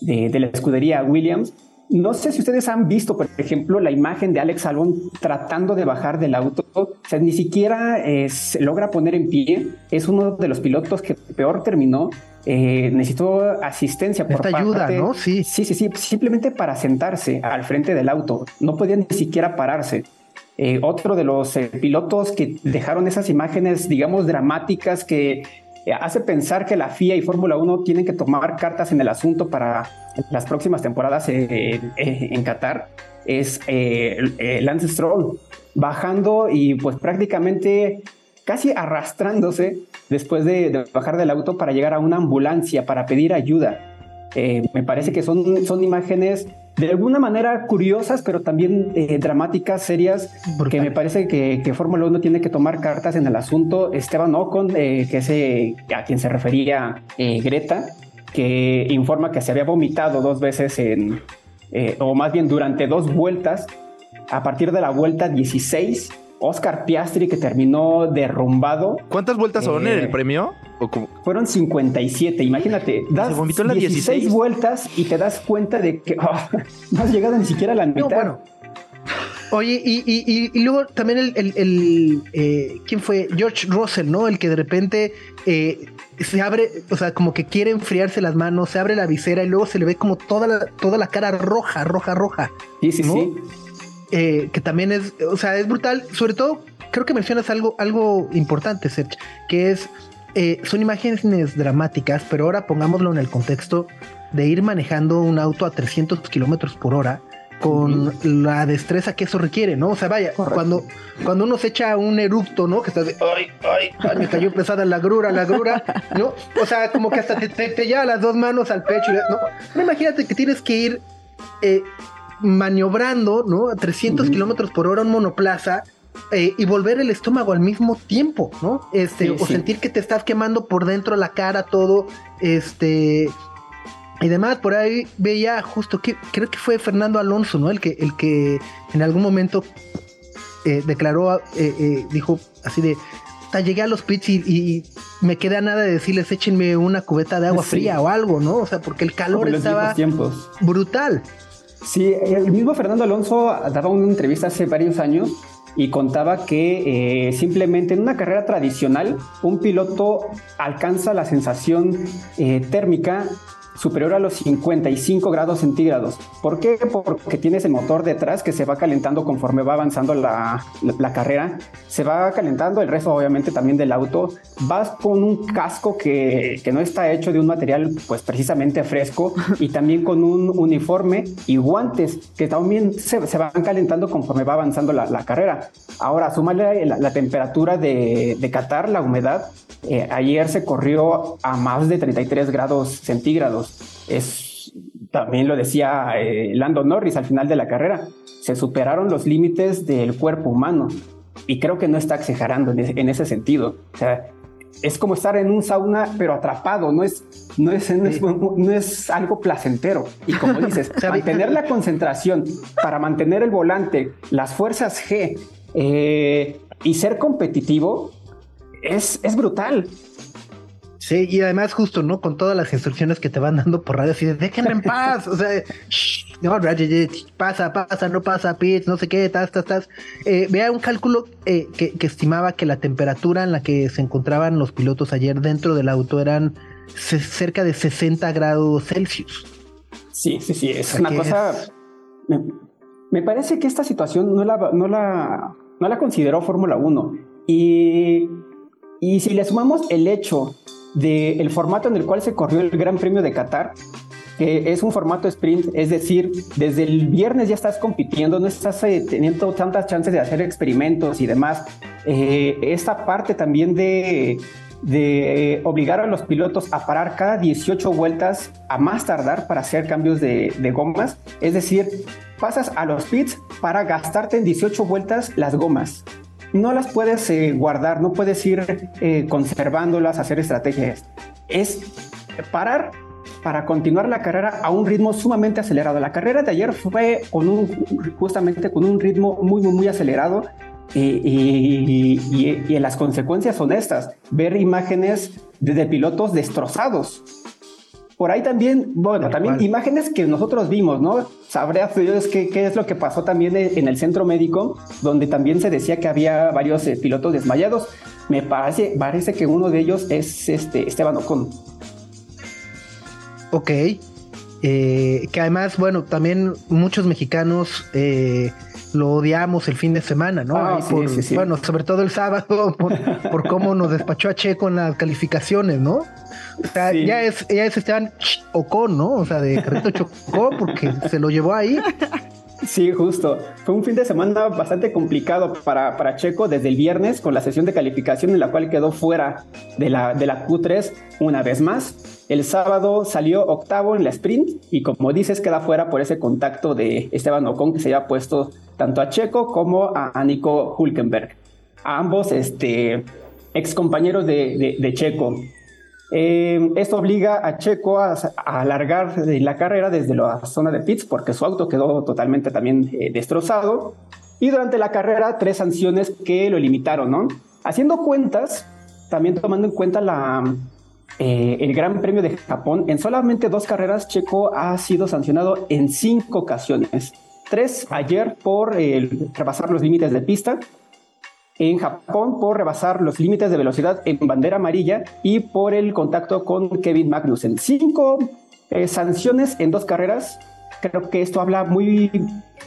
de la escudería Williams, no sé si ustedes han visto, por ejemplo, la imagen de Alex Albon tratando de bajar del auto. O sea, ni siquiera eh, se logra poner en pie. Es uno de los pilotos que peor terminó. Eh, necesitó asistencia por Esta ayuda, ¿no? Sí. Sí, sí, sí. Simplemente para sentarse al frente del auto. No podía ni siquiera pararse. Eh, otro de los pilotos que dejaron esas imágenes, digamos, dramáticas que hace pensar que la FIA y Fórmula 1 tienen que tomar cartas en el asunto para las próximas temporadas eh, eh, en Qatar es eh, Lance Stroll bajando y pues prácticamente casi arrastrándose después de, bajar del auto para llegar a una ambulancia para pedir ayuda. me parece que son, son imágenes de alguna manera curiosas, pero también dramáticas, serias, porque me parece que, que Fórmula 1 tiene que tomar cartas en el asunto. Esteban Ocon, que es a quien se refería Greta, que informa que se había vomitado dos veces en, eh, o más bien durante dos vueltas. A partir de la vuelta 16, Oscar Piastri, que terminó derrumbado. ¿Cuántas vueltas son en el eh, premio? Fueron 57, imagínate. Das se vomitó las 16 vueltas y te das cuenta de que oh, no has llegado ni siquiera a la mitad. bueno. Oye, y, luego también el, eh, ¿quién fue? George Russell, ¿no? El que de repente se abre, o sea, como que quiere enfriarse las manos, se abre la visera y luego se le ve como toda la, toda la cara roja, roja, roja. Sí, sí, sí. Eh, que también es, o sea, es brutal. Sobre todo, creo que mencionas algo, algo importante, Serge, que es eh, son imágenes dramáticas, pero ahora pongámoslo en el contexto de ir manejando un auto a 300 kilómetros por hora con la destreza que eso requiere, ¿no? O sea, vaya, cuando, cuando uno se echa un eructo, ¿no? Que estás de, ay, ay, me cayó pesada la grura, la grura, ¿no? O sea, como que hasta te, te, lleva las dos manos al pecho, ¿no? no imagínate que tienes que ir eh, maniobrando, ¿no? A 300 kilómetros por hora un monoplaza eh, y volver el estómago al mismo tiempo, ¿no? Este, o sentir que te estás quemando por dentro la cara, todo, este. Y demás, por ahí veía justo que creo que fue Fernando Alonso, ¿no? El que, el que en algún momento eh, declaró, eh, dijo así de, llegué a los pits y, me queda nada de decirles échenme una cubeta de agua fría o algo, ¿no? O sea, porque el calor estaba brutal. Sí, el mismo Fernando Alonso daba una entrevista hace varios años y contaba que eh, simplemente en una carrera tradicional un piloto alcanza la sensación eh, térmica superior a los 55 grados centígrados. ¿Por qué? Porque tienes el motor detrás que se va calentando conforme va avanzando la, la, carrera. Se va calentando el resto obviamente también del auto. Vas con un casco que, que, no está hecho de un material pues precisamente fresco y también con un uniforme y guantes que también se, se van calentando conforme va avanzando la, la carrera. Ahora, súmale la, la temperatura de, de Qatar, la humedad. Eh, ayer se corrió a más de 33 grados centígrados. Es, también lo decía eh, Lando Norris al final de la carrera, se superaron los límites del cuerpo humano y creo que no está exagerando en, ese sentido. O sea, es como estar en un sauna pero atrapado, no es, no es, no es, algo placentero. Y como dices, mantener la concentración para mantener el volante, las fuerzas G eh, y ser competitivo es, es brutal. Sí, y además justo, ¿no? Con todas las instrucciones que te van dando por radio, así de, déjenme en paz, o sea, no, pasa, pasa, no pasa, pitch, no sé qué, tas, tas, tas. Eh, vea un cálculo eh, que, estimaba que la temperatura en la que se encontraban los pilotos ayer dentro del auto eran cerca de 60 grados Celsius. Sí, sí, sí, es una cosa... Me, parece que esta situación no la, no la, no la consideró Fórmula 1 y... Y si le sumamos el hecho del formato en el cual se corrió el Gran Premio de Qatar, que es un formato sprint, es decir, desde el viernes ya estás compitiendo, no estás eh, teniendo tantas chances de hacer experimentos y demás. Eh, esta parte también de, de obligar a los pilotos a parar cada 18 vueltas a más tardar para hacer cambios de, de gomas, es decir, pasas a los pits para gastarte en 18 vueltas las gomas no las puedes eh, guardar, no puedes ir eh, conservándolas, hacer estrategias. Es parar para continuar la carrera a un ritmo sumamente acelerado. La carrera de ayer fue con un, justamente con un ritmo muy, muy, muy acelerado. Y, y, las consecuencias son estas, ver imágenes de pilotos destrozados, por ahí también, bueno, también imágenes que nosotros vimos, ¿no? Sabré Dios qué, qué es lo que pasó también en el centro médico, donde también se decía que había varios eh, pilotos desmayados. Me parece, parece que uno de ellos es este Esteban Ocon. Ok. Eh, que además, bueno, también muchos mexicanos eh, lo odiamos el fin de semana, ¿no? Ah, bueno, sobre todo el sábado, por, cómo nos despachó a Checo en las calificaciones, ¿no? O sea, ya es, ya es Esteban Ocon, ¿no? O sea, de Carrito Chocó, porque se lo llevó ahí. Sí, justo. Fue un fin de semana bastante complicado para, para, Checo desde el viernes con la sesión de calificación en la cual quedó fuera de la, de la Q3 una vez más. El sábado salió octavo en la sprint y como dices queda fuera por ese contacto de Esteban Ocon que se había puesto tanto a Checo como a, Nico Hulkenberg. A ambos este, ex compañeros de, de Checo. Eh, esto obliga a Checo a, alargar la carrera desde la zona de pits porque su auto quedó totalmente también eh, destrozado. Y durante la carrera, tres sanciones que lo limitaron, ¿no? Haciendo cuentas, también tomando en cuenta eh, el Gran Premio de Japón, en solamente dos carreras, Checo ha sido sancionado en cinco ocasiones. Tres ayer por rebasar los límites de pista en Japón por rebasar los límites de velocidad en bandera amarilla y por el contacto con Kevin Magnussen. Cinco eh, sanciones en dos carreras. Creo que esto habla muy,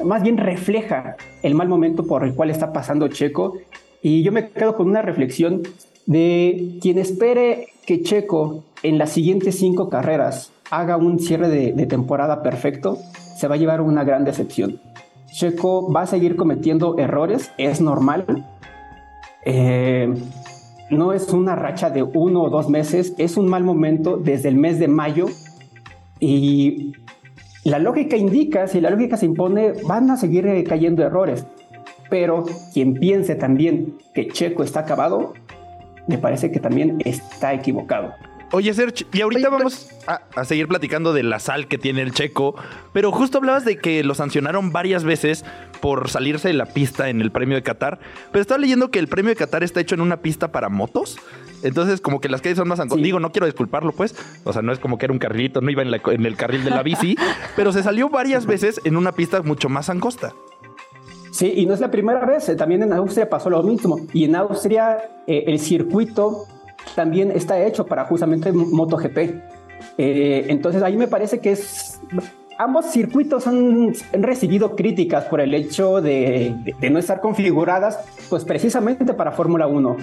más bien refleja el mal momento por el cual está pasando Checo. Y yo me quedo con una reflexión de quien espere que Checo en las siguientes cinco carreras haga un cierre de, temporada perfecto, se va a llevar una gran decepción. Checo va a seguir cometiendo errores, es normal. Eh, no es una racha de uno o dos meses, es un mal momento desde el mes de mayo y la lógica indica, si la lógica se impone, van a seguir cayendo errores. Pero quien piense también que Checo está acabado, me parece que también está equivocado. Oye, Serge, y ahorita vamos a, seguir platicando de la sal que tiene el checo, pero justo hablabas de que lo sancionaron varias veces por salirse de la pista en el premio de Qatar, pero estaba leyendo que el premio de Qatar está hecho en una pista para motos, entonces como que las calles son más angostas. Digo, no quiero disculparlo, pues, o sea, no es como que era un carrilito, no iba en, en el carril de la bici, pero se salió varias veces en una pista mucho más angosta. Sí, y no es la primera vez, eh, también en Austria pasó lo mismo. Y en Austria eh, el circuito también está hecho para justamente MotoGP. Eh, entonces ahí me parece que es... Ambos circuitos han, recibido críticas por el hecho de, no estar configuradas, pues precisamente para Fórmula 1.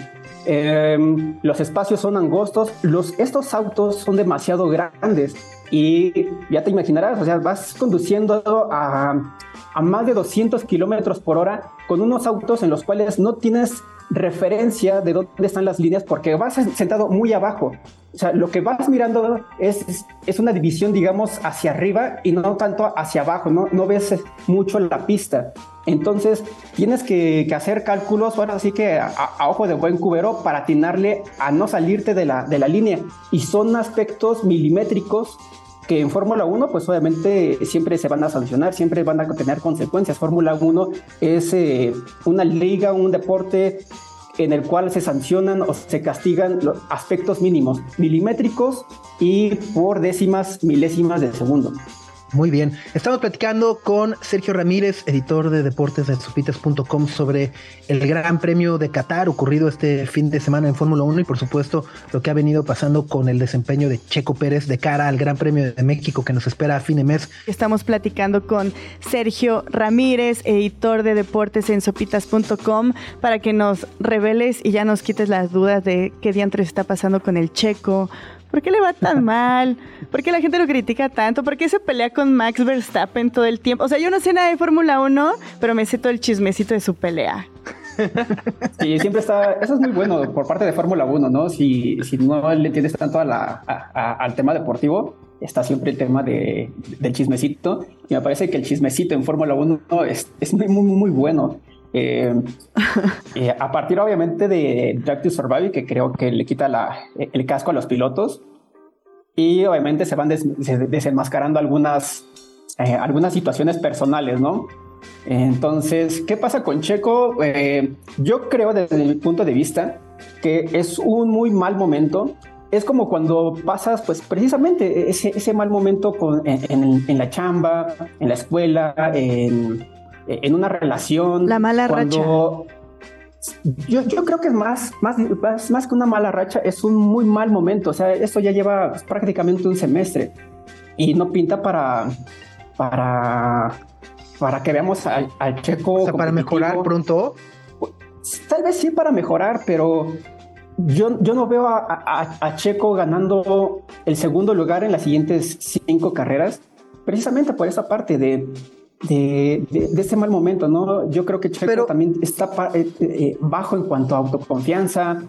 los espacios son angostos, los, estos autos son demasiado grandes y ya te imaginarás, o sea, vas conduciendo a, a más de 200 kilómetros por hora con unos autos en los cuales no tienes referencia de dónde están las líneas porque vas sentado muy abajo. O sea, lo que vas mirando es, es una división, digamos, hacia arriba y no tanto hacia abajo, no, no ves mucho la pista. Entonces, tienes que, hacer cálculos, ahora sí que a, ojo de buen cubero para atinarle a no salirte de la, de la línea. Y son aspectos milimétricos que en Fórmula 1 pues obviamente siempre se van a sancionar, siempre van a tener consecuencias. Fórmula 1 es eh, una liga, un deporte en el cual se sancionan o se castigan los aspectos mínimos, milimétricos y por décimas milésimas de segundo. Muy bien. Estamos platicando con Sergio Ramírez, editor de deportes de supitas.com, sobre el Gran Premio de Qatar ocurrido este fin de semana en Fórmula 1 y por supuesto lo que ha venido pasando con el desempeño de Checo Pérez de cara al Gran Premio de México que nos espera a fin de mes. Estamos platicando con Sergio Ramírez, editor de deportes en sopitas.com, para que nos reveles y ya nos quites las dudas de qué diantres está pasando con el Checo, ¿Por qué le va tan mal? ¿Por qué la gente lo critica tanto? ¿Por qué se pelea con Max Verstappen todo el tiempo? O sea, yo no sé nada de Fórmula 1, pero me sé todo el chismecito de su pelea. Sí, siempre está, eso es muy bueno por parte de Fórmula 1, ¿no? Si, si no le entiendes tanto a la, al tema deportivo, está siempre el tema de, del chismecito. Y me parece que el chismecito en Fórmula 1 es, es muy, muy, muy bueno. Eh, eh, a partir obviamente de Drive to Survive, que creo que le quita la, el casco a los pilotos, y obviamente se van desenmascarando algunas, eh, algunas situaciones personales, ¿no? Entonces, ¿qué pasa con Checo? yo creo desde mi punto de vista que es un muy mal momento. Es como cuando pasas, pues precisamente ese, ese mal momento con, en, en, la chamba, en la escuela, en, en una relación. La mala racha. Yo, yo, creo que es más, más, más, que una mala racha, es un muy mal momento. O sea, esto ya lleva prácticamente un semestre y no pinta para, para, para que veamos al, checo. O para mejorar pronto. Tal vez sí para mejorar, pero yo, yo no veo a, a, Checo ganando el segundo lugar en las siguientes cinco carreras, precisamente por esa parte de de, de, ese mal momento, ¿no? Yo creo que Checo también está eh, eh, bajo en cuanto a autoconfianza,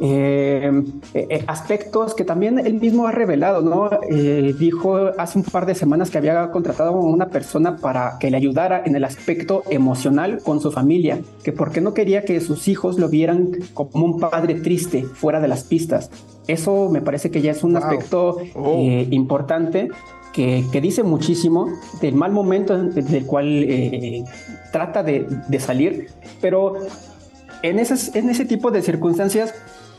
eh, aspectos que también él mismo ha revelado, ¿no? dijo hace un par de semanas que había contratado a una persona para que le ayudara en el aspecto emocional con su familia, que porque no quería que sus hijos lo vieran como un padre triste fuera de las pistas. Eso me parece que ya es un aspecto oh. importante que, dice muchísimo del mal momento del cual eh, trata de, salir, pero en, en ese tipo de circunstancias,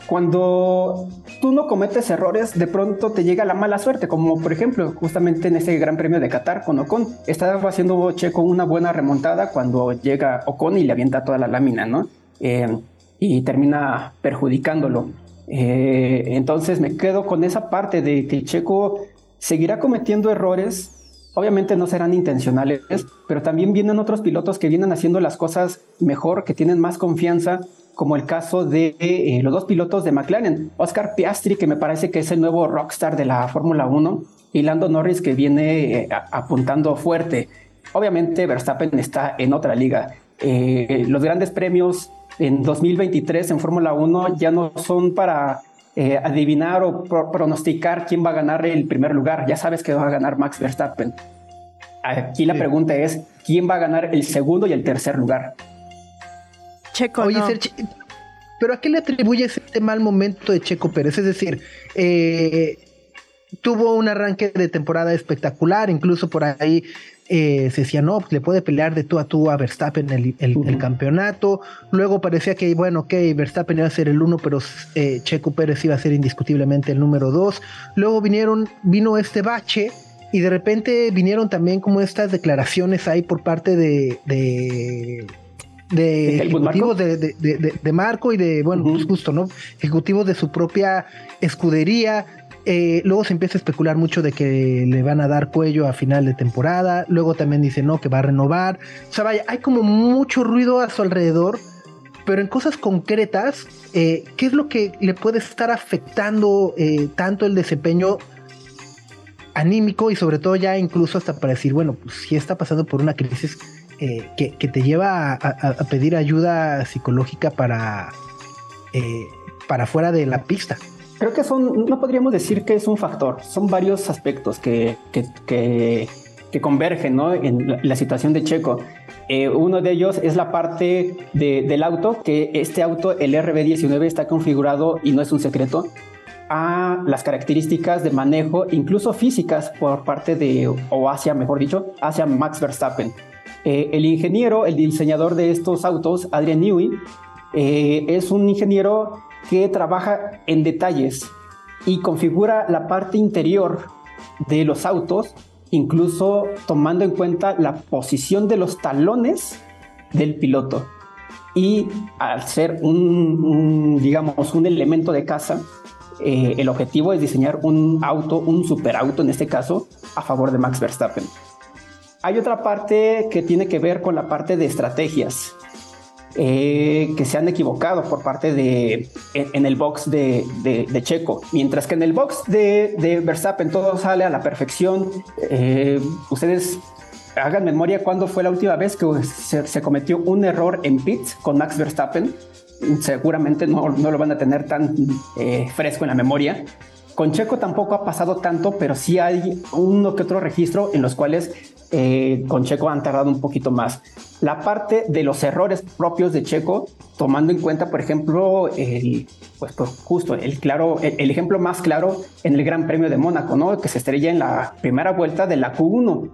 cuando tú no cometes errores, de pronto te llega la mala suerte, como por ejemplo, justamente en ese Gran Premio de Qatar con Ocon. Estaba haciendo Checo una buena remontada cuando llega Ocon y le avienta toda la lámina, ¿no? Eh, y termina perjudicándolo. Eh, entonces me quedo con esa parte de que Checo seguirá cometiendo errores. Obviamente no serán intencionales, pero también vienen otros pilotos que vienen haciendo las cosas mejor, que tienen más confianza como el caso de eh, los dos pilotos de McLaren, Oscar Piastri, que me parece que es el nuevo rockstar de la Fórmula 1, y Lando Norris, que viene eh, apuntando fuerte. Obviamente Verstappen está en otra liga. Eh, los grandes premios en 2023 en Fórmula 1 ya no son para adivinar o pronosticar quién va a ganar el primer lugar. Ya sabes que va a ganar Max Verstappen. Aquí la pregunta es, ¿quién va a ganar el segundo y el tercer lugar? Checo. Oye, pero ¿a qué le atribuyes este mal momento de Checo Pérez? Es decir, eh, tuvo un arranque de temporada espectacular, incluso por ahí eh, se decía, no, pues, le puede pelear de tú a tú a Verstappen el, el, campeonato. Luego parecía que, bueno, ok, Verstappen iba a ser el uno, pero eh, Checo Pérez iba a ser indiscutiblemente el número dos. Luego vinieron, vino este bache y de repente vinieron también como estas declaraciones ahí por parte de de ejecutivos de, Marco y de, bueno, pues justo, ¿no? Ejecutivos de su propia escudería. Eh, luego se empieza a especular mucho de que le van a dar cuello a final de temporada. Luego también dice, no, que va a renovar. O sea, vaya, hay como mucho ruido a su alrededor. Pero en cosas concretas, eh, ¿qué es lo que le puede estar afectando eh, tanto el desempeño anímico y sobre todo ya incluso hasta para decir, bueno, pues si está pasando por una crisis que, te lleva a, pedir ayuda psicológica para, para fuera de la pista. Creo que son, no podríamos decir que es un factor, son varios aspectos que, que, convergen ¿no? en la, situación de Checo. Eh, uno de ellos es la parte del auto, que este auto, el RB19, está configurado y no es un secreto a las características de manejo, incluso físicas, por parte de, o hacia, mejor dicho, hacia Max Verstappen. Eh, el ingeniero, el diseñador de estos autos, Adrian Newey, eh, es un ingeniero que trabaja en detalles y configura la parte interior de los autos, incluso tomando en cuenta la posición de los talones del piloto. Y al ser un, digamos, un elemento de casa, eh, el objetivo es diseñar un auto, un superauto en este caso, a favor de Max Verstappen. Hay otra parte que tiene que ver con la parte de estrategias. Eh, que se han equivocado por parte de en, el box de, Checo, mientras que en el box de, Verstappen todo sale a la perfección. Eh, ustedes hagan memoria cuándo fue la última vez que se, cometió un error en pits con Max Verstappen. Seguramente no, lo van a tener tan eh, fresco en la memoria. Con Checo tampoco ha pasado tanto, pero sí hay uno que otro registro en los cuales eh, con Checo han tardado un poquito más. La parte de los errores propios de Checo, tomando en cuenta, por ejemplo, el, pues, pues justo el claro, el, ejemplo más claro en el Gran Premio de Mónaco, ¿no? Que se estrella en la primera vuelta de la Q1.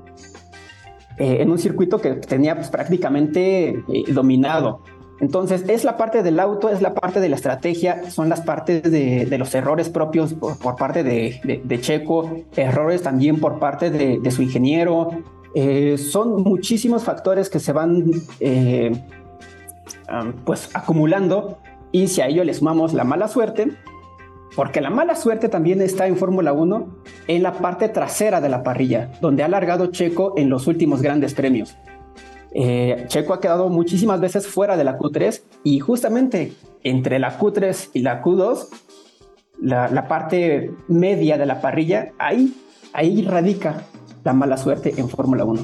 Eh, en un circuito que tenía pues, prácticamente eh, dominado. Entonces, es la parte del auto, es la parte de la estrategia, son las partes de, los errores propios por, parte de, Checo, errores también por parte de, su ingeniero, eh, son muchísimos factores que se van eh, pues acumulando y si a ello le sumamos la mala suerte, porque la mala suerte también está en Fórmula 1 en la parte trasera de la parrilla, donde ha largado Checo en los últimos grandes premios. Eh, Checo ha quedado muchísimas veces fuera de la Q3 y justamente entre la Q3 y la Q2, la, parte media de la parrilla, ahí, ahí radica la mala suerte en Fórmula 1.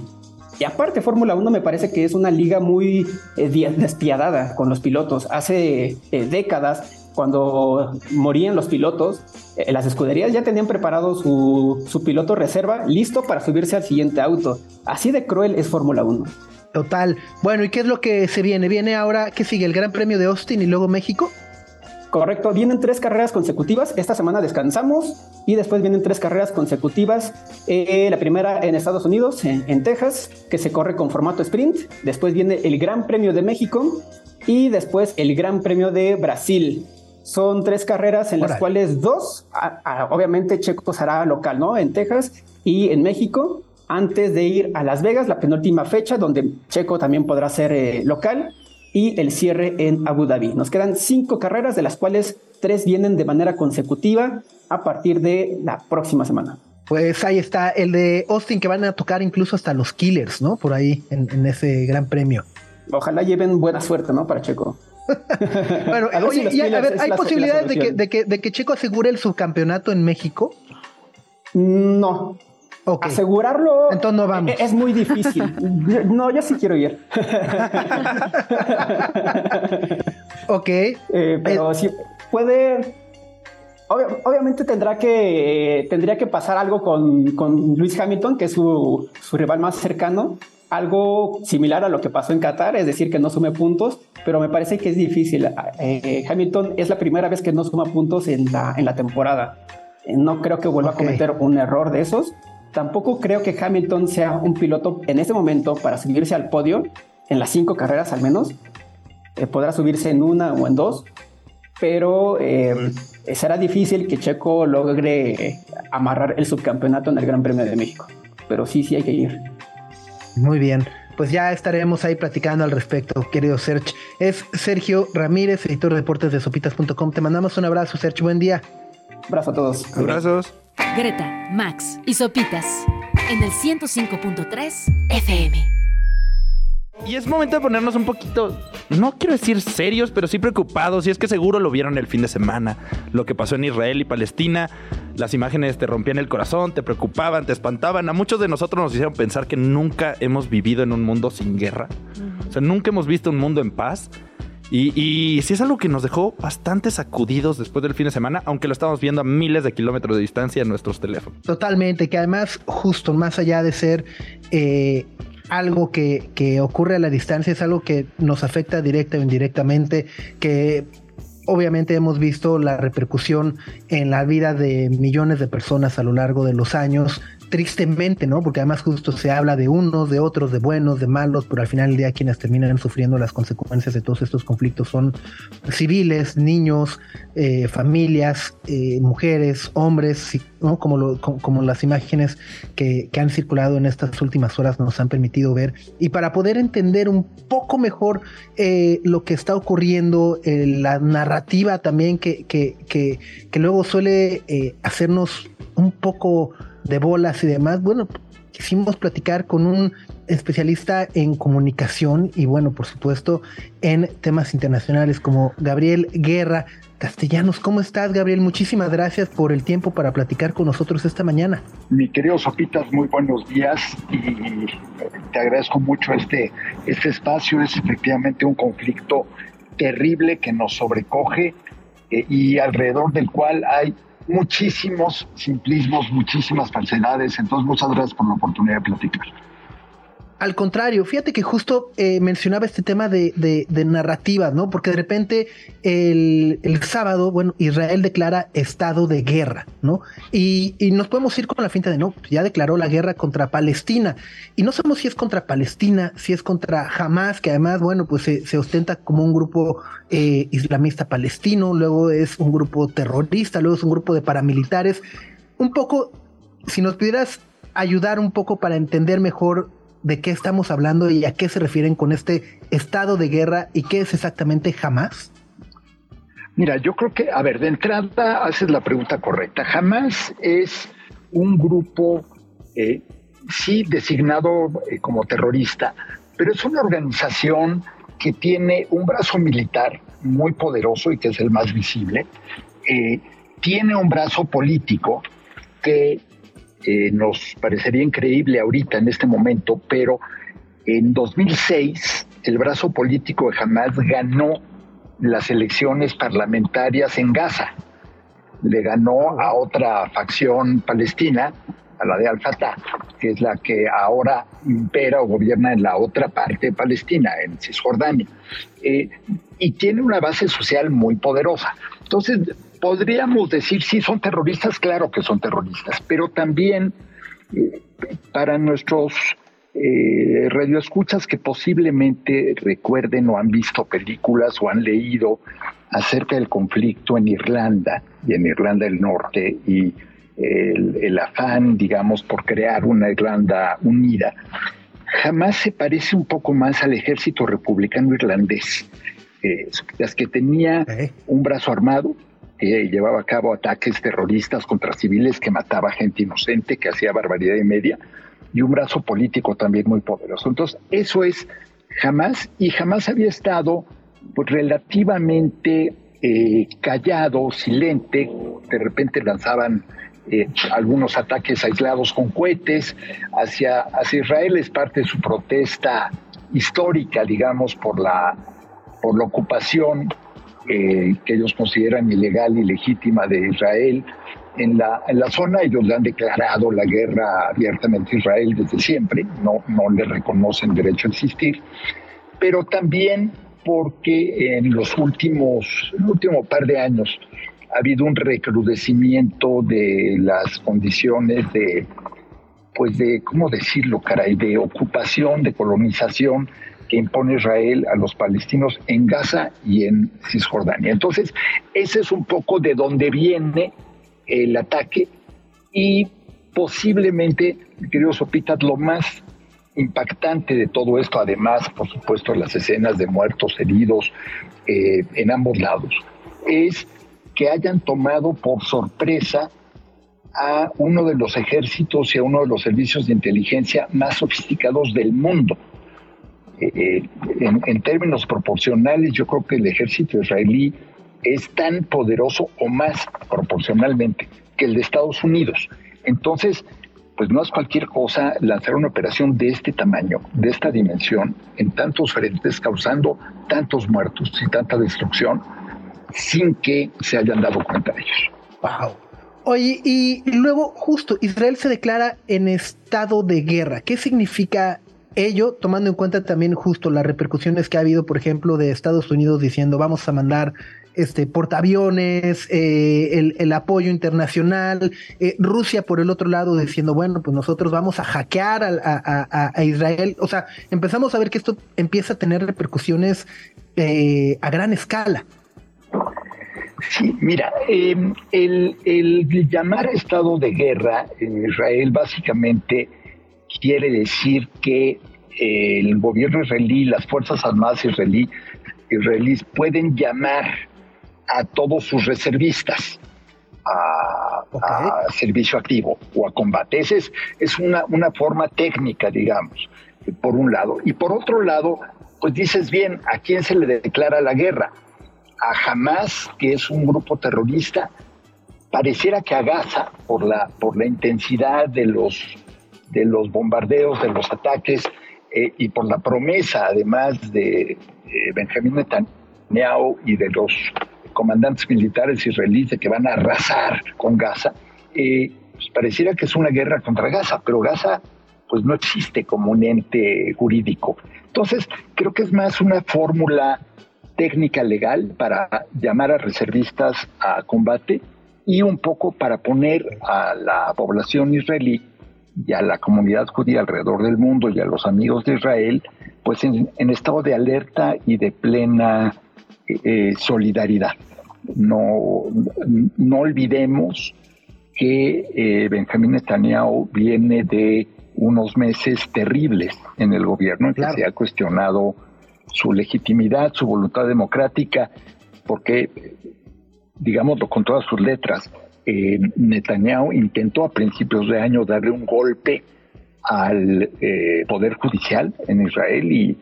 Y aparte, Fórmula 1 me parece que es una liga muy eh, despiadada con los pilotos. Hace eh, décadas, cuando morían los pilotos, las escuderías ya tenían preparado su, su piloto reserva listo para subirse al siguiente auto. Así de cruel es Fórmula 1. Total. Bueno, ¿y qué es lo que se viene? ¿Viene ahora, qué sigue? ¿El Gran Premio de Austin y luego México? Correcto, vienen tres carreras consecutivas. Esta semana descansamos y después vienen tres carreras consecutivas. Eh, la primera en Estados Unidos, en, Texas, que se corre con formato sprint. Después viene el Gran Premio de México y después el Gran Premio de Brasil. Son tres carreras en las cuales dos, obviamente Checo hará local, ¿no? En Texas y en México, antes de ir a Las Vegas, la penúltima fecha, donde Checo también podrá ser eh, local y el cierre en Abu Dhabi. Nos quedan cinco carreras, de las cuales tres vienen de manera consecutiva a partir de la próxima semana. Pues ahí está el de Austin que van a tocar incluso hasta los Killers, ¿no? Por ahí en, ese gran premio. Ojalá lleven buena suerte, ¿no? Para Checo. bueno, oye, a ver, ¿hay posibilidades de que, de, que, de que Checo asegure el subcampeonato en México? No, Asegurarlo Entonces no vamos. Es, muy difícil. no, yo sí quiero ir. ok. Eh, pero si puede. obviamente tendrá que, tendría que pasar algo con, con Luis Hamilton, que es su, su, rival más cercano. Algo similar a lo que pasó en Qatar, es decir, que no sume puntos, pero me parece que es difícil. Eh, Hamilton es la primera vez que no suma puntos en la, en la temporada. No creo que vuelva a cometer un error de esos Tampoco creo que Hamilton sea un piloto en este momento para subirse al podio, en las cinco carreras al menos. Eh, podrá subirse en una o en dos, pero eh, será difícil que Checo logre amarrar el subcampeonato en el Gran Premio de México. Pero sí, sí hay que ir. Muy bien. Pues ya estaremos ahí platicando al respecto, querido Sergio. Es Sergio Ramírez, editor de deportes de sopitas.com. Te mandamos un abrazo, Sergio. Buen día. Abrazo a todos. Abrazos. Greta, Max y Sopitas en el 105.3 FM. Y es momento de ponernos un poquito, no quiero decir serios, pero sí preocupados. Y es que seguro lo vieron el fin de semana. Lo que pasó en Israel y Palestina. Las imágenes te rompían el corazón, te preocupaban, te espantaban. A muchos de nosotros nos hicieron pensar que nunca hemos vivido en un mundo sin guerra. O sea, nunca hemos visto un mundo en paz. Y, sí es algo que nos dejó bastante sacudidos después del fin de semana, aunque lo estamos viendo a miles de kilómetros de distancia en nuestros teléfonos. Totalmente, que además, justo más allá de ser eh, algo que, que ocurre a la distancia, es algo que nos afecta directa o indirectamente, que obviamente hemos visto la repercusión en la vida de millones de personas a lo largo de los años, tristemente, ¿no? Porque además justo se habla de unos, de otros, de buenos, de malos, pero al final del día quienes terminan sufriendo las consecuencias de todos estos conflictos son civiles, niños, eh, familias, eh, mujeres, hombres, ¿no? Como, como, las imágenes que, han circulado en estas últimas horas nos han permitido ver. Y para poder entender un poco mejor eh, lo que está ocurriendo, la narrativa también que, que, que, que luego suele hacernos un poco de bolas y demás, bueno, quisimos platicar con un especialista en comunicación y bueno, por supuesto, en temas internacionales como Gabriel Guerra Castellanos. ¿Cómo estás, Gabriel? Muchísimas gracias por el tiempo para platicar con nosotros esta mañana. Mi querido Sopitas, muy buenos días y te agradezco mucho este, este espacio. Es efectivamente un conflicto terrible que nos sobrecoge eh, y alrededor del cual hay muchísimos simplismos, muchísimas falsedades. Entonces, muchas gracias por la oportunidad de platicar. Al contrario, fíjate que justo eh, mencionaba este tema de, de, narrativas, ¿no? Porque de repente el, sábado, bueno, Israel declara estado de guerra, ¿no? Y, nos podemos ir con la finta de, no, ya declaró la guerra contra Palestina. Y no sabemos si es contra Palestina, si es contra Hamas, que además, bueno, pues se, ostenta como un grupo eh, islamista palestino, luego es un grupo terrorista, luego es un grupo de paramilitares. Un poco, si nos pudieras ayudar un poco para entender mejor de qué estamos hablando y a qué se refieren con este estado de guerra y qué es exactamente jamás? Mira, yo creo que, a ver, de entrada haces la pregunta correcta. Jamás es un grupo, eh, sí, designado eh, como terrorista, pero es una organización que tiene un brazo militar muy poderoso y que es el más visible. Eh, tiene un brazo político que nos parecería increíble ahorita en este momento, pero en 2006 el brazo político de Hamas ganó las elecciones parlamentarias en Gaza. Le ganó a otra facción palestina, a la de Al-Fatah, que es la que ahora impera o gobierna en la otra parte de Palestina, en Cisjordania. Eh, y tiene una base social muy poderosa. Entonces, podríamos decir, sí, son terroristas, claro que son terroristas, pero también eh, para nuestros eh, radioescuchas que posiblemente recuerden o han visto películas o han leído acerca del conflicto en Irlanda y en Irlanda del Norte y el, afán, digamos, por crear una Irlanda unida, jamás se parece un poco más al ejército republicano irlandés, eh, las que tenía un brazo armado, que llevaba a cabo ataques terroristas contra civiles, que mataba gente inocente, que hacía barbaridad y media, y un brazo político también muy poderoso. Entonces, eso es jamás, y jamás había estado pues relativamente eh, callado, silente, de repente lanzaban eh, algunos ataques aislados con cohetes hacia, hacia Israel, es parte de su protesta histórica, digamos, por la, por la ocupación eh, que ellos consideran ilegal y legítima de Israel en la, en la zona. Ellos le han declarado la guerra abiertamente a Israel desde siempre, no, no le reconocen derecho a existir, pero también porque en los últimos, último par de años ha habido un recrudecimiento de las condiciones de, pues de, ¿cómo decirlo, caray?, de ocupación, de colonización que impone Israel a los palestinos en Gaza y en Cisjordania. Entonces, ese es un poco de donde viene el ataque y posiblemente, querido Sopitas, lo más impactante de todo esto, además, por supuesto, las escenas de muertos, heridos eh, en ambos lados, es que hayan tomado por sorpresa a uno de los ejércitos y a uno de los servicios de inteligencia más sofisticados del mundo. Eh, en, en, términos proporcionales, yo creo que el ejército israelí es tan poderoso o más proporcionalmente que el de Estados Unidos. Entonces, pues no es cualquier cosa lanzar una operación de este tamaño, de esta dimensión, en tantos frentes, causando tantos muertos y tanta destrucción, sin que se hayan dado cuenta de ellos. Wow. Oye, y luego justo Israel se declara en estado de guerra. ¿Qué significa ello, tomando en cuenta también justo las repercusiones que ha habido, por ejemplo, de Estados Unidos diciendo vamos a mandar este, portaaviones, eh, el, apoyo internacional, eh, Rusia por el otro lado diciendo, bueno, pues nosotros vamos a hackear a, Israel. O sea, empezamos a ver que esto empieza a tener repercusiones eh, a gran escala. Sí, mira, em, el, el, llamar estado de guerra en Israel básicamente quiere decir que el gobierno israelí, las fuerzas armadas israelí, israelíes pueden llamar a todos sus reservistas a, servicio activo o a combate. Esa es, una, una forma técnica, digamos, por un lado. Y por otro lado, pues dices bien, ¿a quién se le declara la guerra? A Hamas, que es un grupo terrorista, pareciera que a Gaza, por la, por la intensidad de los, de los bombardeos, de los ataques, eh, y por la promesa, además de eh, Benjamín Netanyahu y de los comandantes militares israelíes de que van a arrasar con Gaza, eh, pues pareciera que es una guerra contra Gaza, pero Gaza pues no existe como un ente jurídico. Entonces, creo que es más una fórmula técnica legal para llamar a reservistas a combate y un poco para poner a la población israelí y a la comunidad judía alrededor del mundo y a los amigos de Israel, pues en, estado de alerta y de plena eh, solidaridad. No, no olvidemos que eh, Benjamín Netanyahu viene de unos meses terribles en el gobierno en que se ha cuestionado su legitimidad, su voluntad democrática, porque, digámoslo con todas sus letras, eh, Netanyahu intentó a principios de año darle un golpe al eh, Poder Judicial en Israel y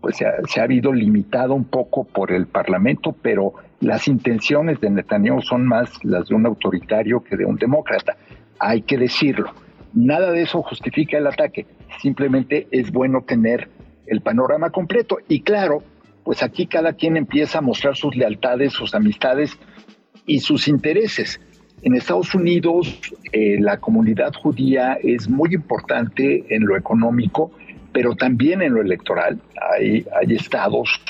pues se ha, se ha, habido limitado un poco por el Parlamento, pero las intenciones de Netanyahu son más las de un autoritario que de un demócrata. Hay que decirlo. Nada de eso justifica el ataque. Simplemente es bueno tener el panorama completo. Y claro, pues aquí cada quien empieza a mostrar sus lealtades, sus amistades y sus intereses. En Estados Unidos eh, la comunidad judía es muy importante en lo económico, pero también en lo electoral. Hay, hay estados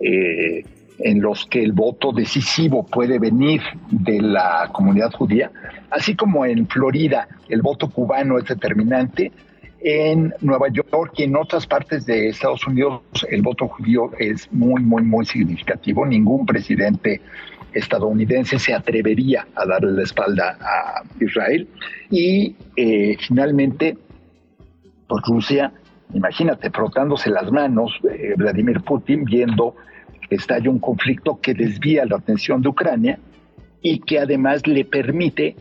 eh, en los que el voto decisivo puede venir de la comunidad judía, así como en Florida el voto cubano es determinante, en Nueva York y en otras partes de Estados Unidos el voto judío es muy, muy, muy significativo. Ningún presidente estadounidense se atrevería a darle la espalda a Israel. Y eh, finalmente, pues Rusia, imagínate, frotándose las manos, eh, Vladimir Putin viendo que estalla un conflicto que desvía la atención de Ucrania y que además le permite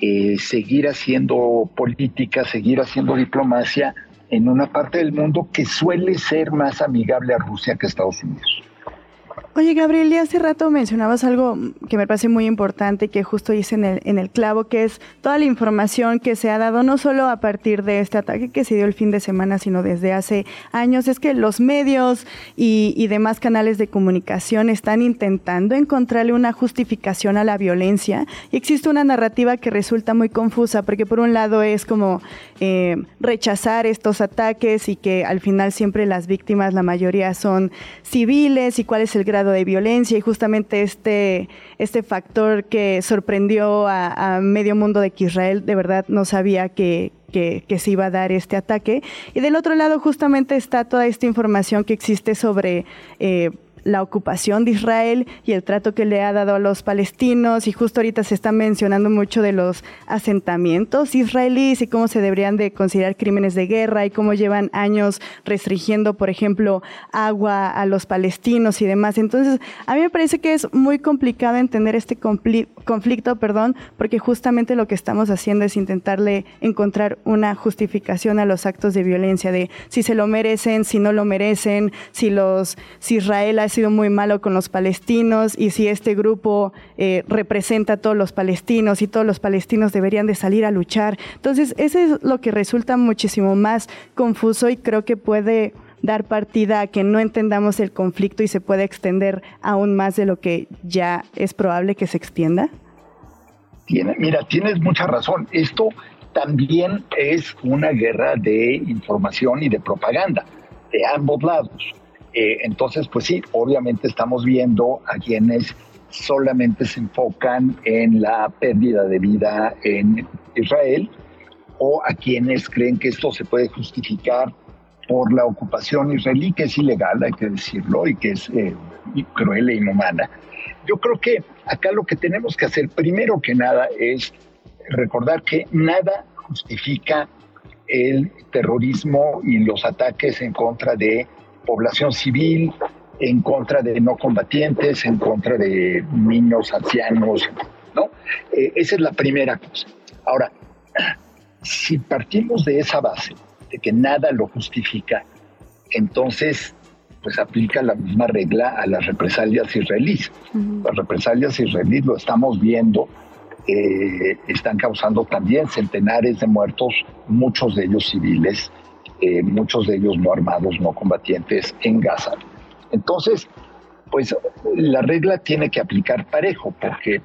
eh, seguir haciendo política, seguir haciendo diplomacia en una parte del mundo que suele ser más amigable a Rusia que a Estados Unidos. Oye, Gabriel, ya hace rato mencionabas algo que me parece muy importante, que justo dice en el, en el clavo, que es toda la información que se ha dado, no solo a partir de este ataque que se dio el fin de semana, sino desde hace años. Es que los medios y, y demás canales de comunicación están intentando encontrarle una justificación a la violencia y existe una narrativa que resulta muy confusa, porque por un lado es como eh, rechazar estos ataques y que al final siempre las víctimas, la mayoría son civiles y cuál es el grado de violencia y justamente este, este factor que sorprendió a, medio mundo de que Israel de verdad no sabía que, que, se iba a dar este ataque. Y del otro lado justamente está toda esta información que existe sobre... Eh, la ocupación de Israel y el trato que le ha dado a los palestinos y justo ahorita se está mencionando mucho de los asentamientos israelíes y cómo se deberían de considerar crímenes de guerra y cómo llevan años restringiendo, por ejemplo, agua a los palestinos y demás. Entonces, a mí me parece que es muy complicado entender este conflicto, perdón, porque justamente lo que estamos haciendo es intentarle encontrar una justificación a los actos de violencia de si se lo merecen, si no lo merecen, si los si Israel ha ha sido muy malo con los palestinos y si este grupo eh, representa a todos los palestinos y todos los palestinos deberían de salir a luchar. Entonces, eso es lo que resulta muchísimo más confuso y creo que puede dar partida a que no entendamos el conflicto y se puede extender aún más de lo que ya es probable que se extienda? mira, tienes mucha razón. Esto también es una guerra de información y de propaganda de ambos lados. Eh, entonces, pues sí, obviamente estamos viendo a quienes solamente se enfocan en la pérdida de vida en Israel o a quienes creen que esto se puede justificar por la ocupación israelí, que es ilegal, hay que decirlo, y que es eh, cruel e inhumana. Yo creo que acá lo que tenemos que hacer primero que nada es recordar que nada justifica el terrorismo y los ataques en contra de población civil, en contra de no combatientes, en contra de niños, ancianos, ¿no? Eh, esa es la primera cosa. Ahora, si partimos de esa base, de que nada lo justifica, entonces pues aplica la misma regla a las represalias israelíes. Las represalias israelíes lo estamos viendo, eh, están causando también centenares de muertos, muchos de ellos civiles, eh, muchos de ellos no armados, no combatientes en Gaza. Entonces, pues la regla tiene que aplicar parejo, porque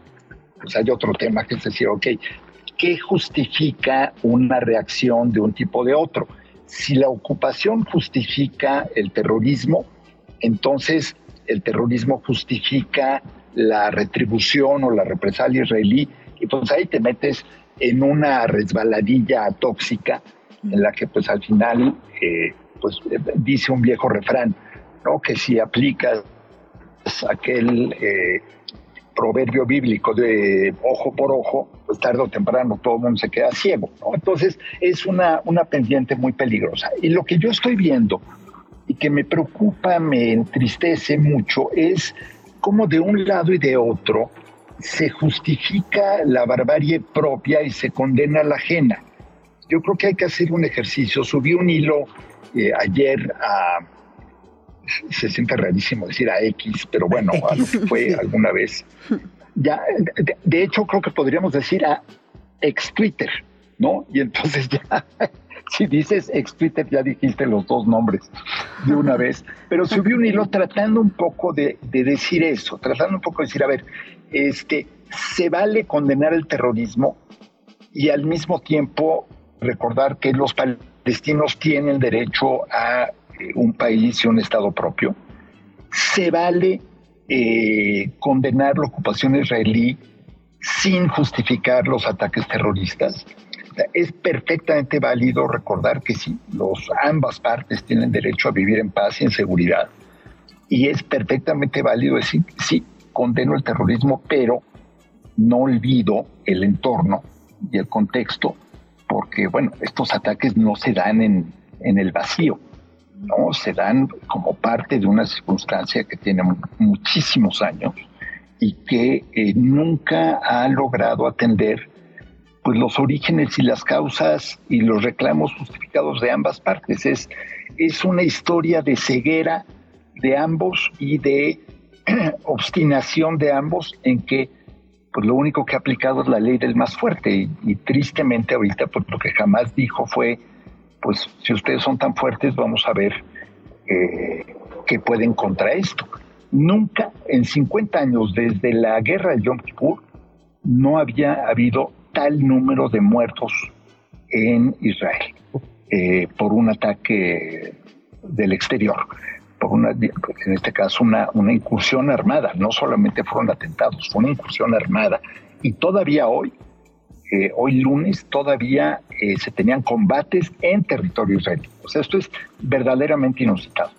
pues hay otro tema que es decir, ok, ¿qué justifica una reacción de un tipo de otro? Si la ocupación justifica el terrorismo, entonces el terrorismo justifica la retribución o la represalia israelí, y pues ahí te metes en una resbaladilla tóxica en la que pues al final eh, pues dice un viejo refrán, ¿no? Que si aplicas aquel eh, proverbio bíblico de ojo por ojo, pues tarde o temprano todo el mundo se queda ciego, ¿no? Entonces es una, una pendiente muy peligrosa. Y lo que yo estoy viendo y que me preocupa, me entristece mucho, es cómo de un lado y de otro se justifica la barbarie propia y se condena la ajena yo creo que hay que hacer un ejercicio. Subí un hilo eh, ayer a, se siente rarísimo decir a X, pero bueno, a lo que fue alguna vez. Ya, de, hecho, creo que podríamos decir a ex Twitter, ¿no? Y entonces ya, si dices ex Twitter, ya dijiste los dos nombres de una vez. Pero subí un hilo tratando un poco de, de decir eso, tratando un poco de decir, a ver, este, se vale condenar el terrorismo y al mismo tiempo recordar que los palestinos tienen derecho a eh, un país y un Estado propio. Se vale eh, condenar la ocupación israelí sin justificar los ataques terroristas. Es perfectamente válido recordar que sí, los, ambas partes tienen derecho a vivir en paz y en seguridad. Y es perfectamente válido decir, sí, condeno el terrorismo, pero no olvido el entorno y el contexto porque, bueno, estos ataques no se dan en, el vacío, ¿no? Se dan como parte de una circunstancia que tiene muchísimos años y que eh, nunca ha logrado atender pues los orígenes y las causas y los reclamos justificados de ambas partes. Es, es una historia de ceguera de ambos y de obstinación de ambos en que pues lo único que ha aplicado es la ley del más fuerte y, tristemente ahorita pues lo que jamás dijo fue pues si ustedes son tan fuertes vamos a ver eh, qué pueden contra esto. Nunca en 50 años desde la guerra de Yom Kippur no había habido tal número de muertos en Israel eh, por un ataque del exterior, en este caso una, una incursión armada, no solamente fueron atentados, fue una incursión armada y todavía hoy, eh, hoy lunes, todavía eh, se tenían combates en territorio israelí. O sea, esto es verdaderamente inusitado.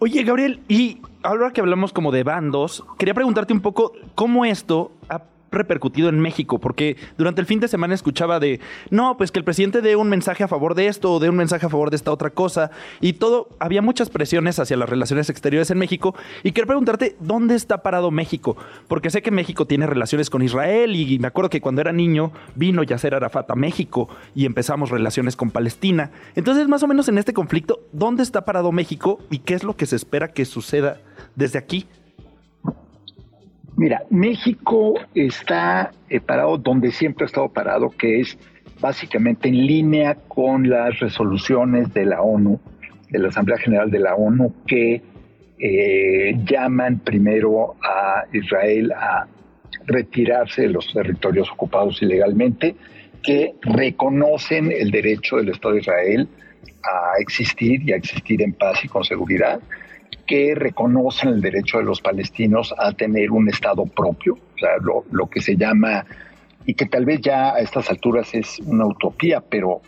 Oye, Gabriel, y ahora que hablamos como de bandos, quería preguntarte un poco cómo esto ha repercutido en México? Porque durante el fin de semana escuchaba de, no, pues que el presidente dé un mensaje a favor de esto o dé un mensaje a favor de esta otra cosa. Y todo, había muchas presiones hacia las relaciones exteriores en México. Y quiero preguntarte, ¿dónde está parado México? Porque sé que México tiene relaciones con Israel y me acuerdo que cuando era niño vino Yasser Arafat a México y empezamos relaciones con Palestina. Entonces, más o menos en este conflicto, ¿dónde está parado México y qué es lo que se espera que suceda desde aquí? Mira, México está eh, parado donde siempre ha estado parado, que es básicamente en línea con las resoluciones de la ONU, de la Asamblea General de la ONU, que eh, llaman primero a Israel a retirarse de los territorios ocupados ilegalmente, que reconocen el derecho del Estado de Israel a existir y a existir en paz y con seguridad, que reconocen el derecho de los palestinos a tener un Estado propio, o sea, lo, que se llama, y que tal vez ya a estas alturas es una utopía, pero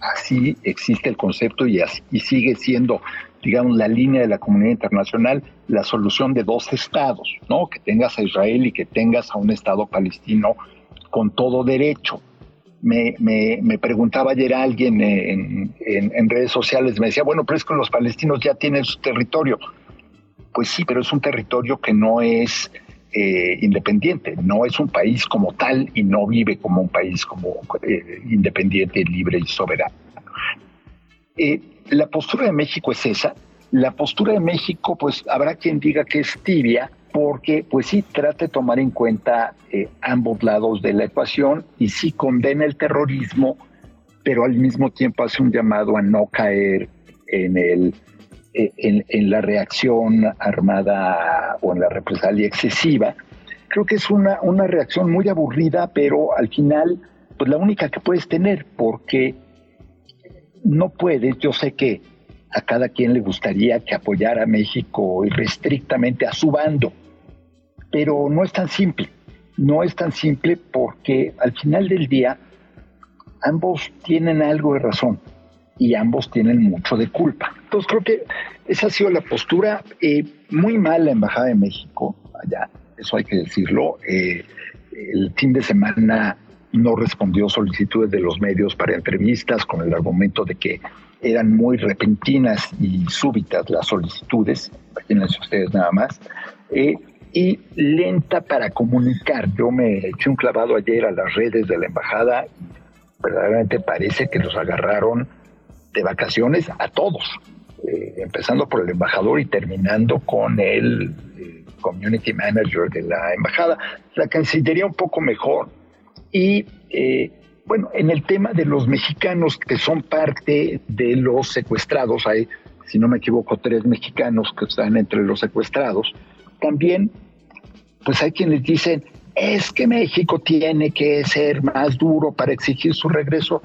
así existe el concepto y, y sigue siendo, digamos, la línea de la comunidad internacional, la solución de dos estados, ¿no? Que tengas a Israel y que tengas a un Estado palestino con todo derecho me, me, preguntaba ayer alguien en, redes sociales, me decía, bueno, pero es que los palestinos ya tienen su territorio. Pues sí, pero es un territorio que no es eh, independiente, no es un país como tal y no vive como un país como eh, independiente, libre y soberano. Eh, la postura de México es esa. La postura de México, pues habrá quien diga que es tibia, porque pues sí trata de tomar en cuenta eh, ambos lados de la ecuación y sí condena el terrorismo, pero al mismo tiempo hace un llamado a no caer en el eh, en, la reacción armada o en la represalia excesiva. Creo que es una, una reacción muy aburrida, pero al final, pues la única que puedes tener, porque no puedes, yo sé que a cada quien le gustaría que apoyara a México irrestrictamente a su bando, pero no es tan simple. No es tan simple porque al final del día ambos tienen algo de razón y ambos tienen mucho de culpa. Entonces creo que esa ha sido la postura eh, muy mala la Embajada de México allá, eso hay que decirlo. Eh, el fin de semana no respondió solicitudes de los medios para entrevistas con el argumento de que eran muy repentinas y súbitas las solicitudes, imagínense ustedes nada más. Eh, y lenta para comunicar. Yo me eché un clavado ayer a las redes de la embajada y verdaderamente parece que los agarraron de vacaciones a todos, eh, empezando por el embajador y terminando con el eh, community manager de la embajada. La Cancillería un poco mejor. Y eh, bueno, en el tema de los mexicanos que son parte de los secuestrados, hay, si no me equivoco, tres mexicanos que están entre los secuestrados también, pues hay quienes dicen, es que México tiene que ser más duro para exigir su regreso.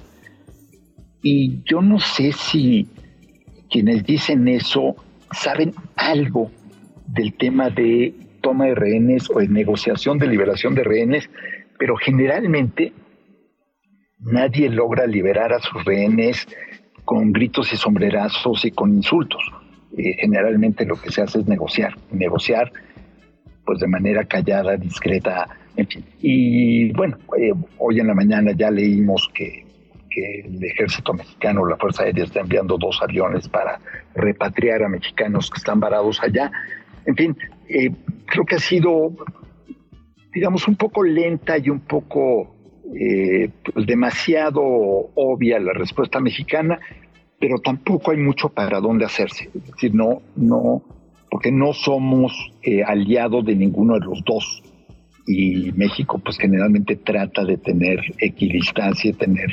Y yo no sé si quienes dicen eso saben algo del tema de toma de rehenes o de negociación de liberación de rehenes, pero generalmente nadie logra liberar a sus rehenes con gritos y sombrerazos y con insultos. Eh, generalmente lo que se hace es negociar, negociar pues de manera callada, discreta, en fin. Y bueno, eh, hoy en la mañana ya leímos que, el ejército mexicano, la Fuerza Aérea, está enviando dos aviones para repatriar a mexicanos que están varados allá. En fin, eh, creo que ha sido, digamos, un poco lenta y un poco pues demasiado obvia la respuesta mexicana, pero tampoco hay mucho para dónde hacerse. Es decir, no, no, porque no somos eh, aliados de ninguno de los dos. Y México pues generalmente trata de tener equidistancia, tener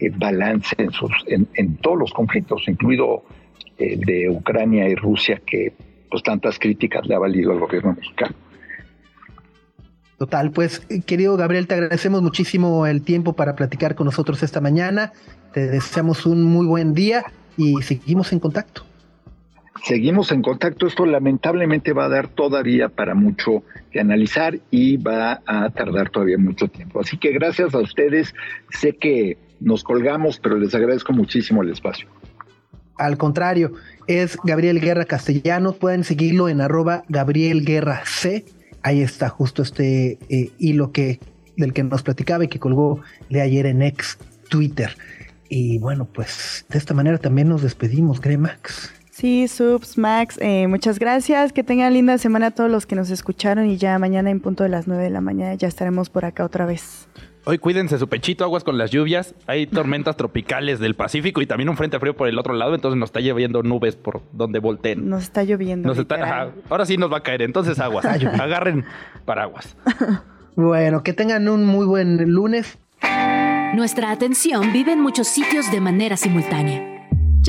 eh, balance en, sus, en, todos los conflictos, incluido el de Ucrania y Rusia, que pues tantas críticas le ha valido al gobierno mexicano. Total, pues querido Gabriel, te agradecemos muchísimo el tiempo para platicar con nosotros esta mañana. Te deseamos un muy buen día y seguimos en contacto. Seguimos en contacto. Esto lamentablemente va a dar todavía para mucho que analizar y va a tardar todavía mucho tiempo. Así que gracias a ustedes. Sé que nos colgamos, pero les agradezco muchísimo el espacio. Al contrario, es Gabriel Guerra Castellano. Pueden seguirlo en arroba Gabriel Guerra C. Ahí está justo este eh, hilo que, del que nos platicaba y que colgó de ayer en ex Twitter. Y bueno, pues de esta manera también nos despedimos, Gremax. Sí, Subs, Max, eh, muchas gracias. Que tengan linda semana a todos los que nos escucharon y ya mañana en punto de las 9 de la mañana ya estaremos por acá otra vez. Hoy cuídense su pechito, aguas con las lluvias. Hay tormentas tropicales del Pacífico y también un frente frío por el otro lado, entonces nos está lloviendo nubes por donde volteen. Nos está lloviendo. ahora sí nos va a caer, entonces aguas. Agarren paraguas. bueno, que tengan un muy buen lunes. Nuestra atención vive en muchos sitios de manera simultánea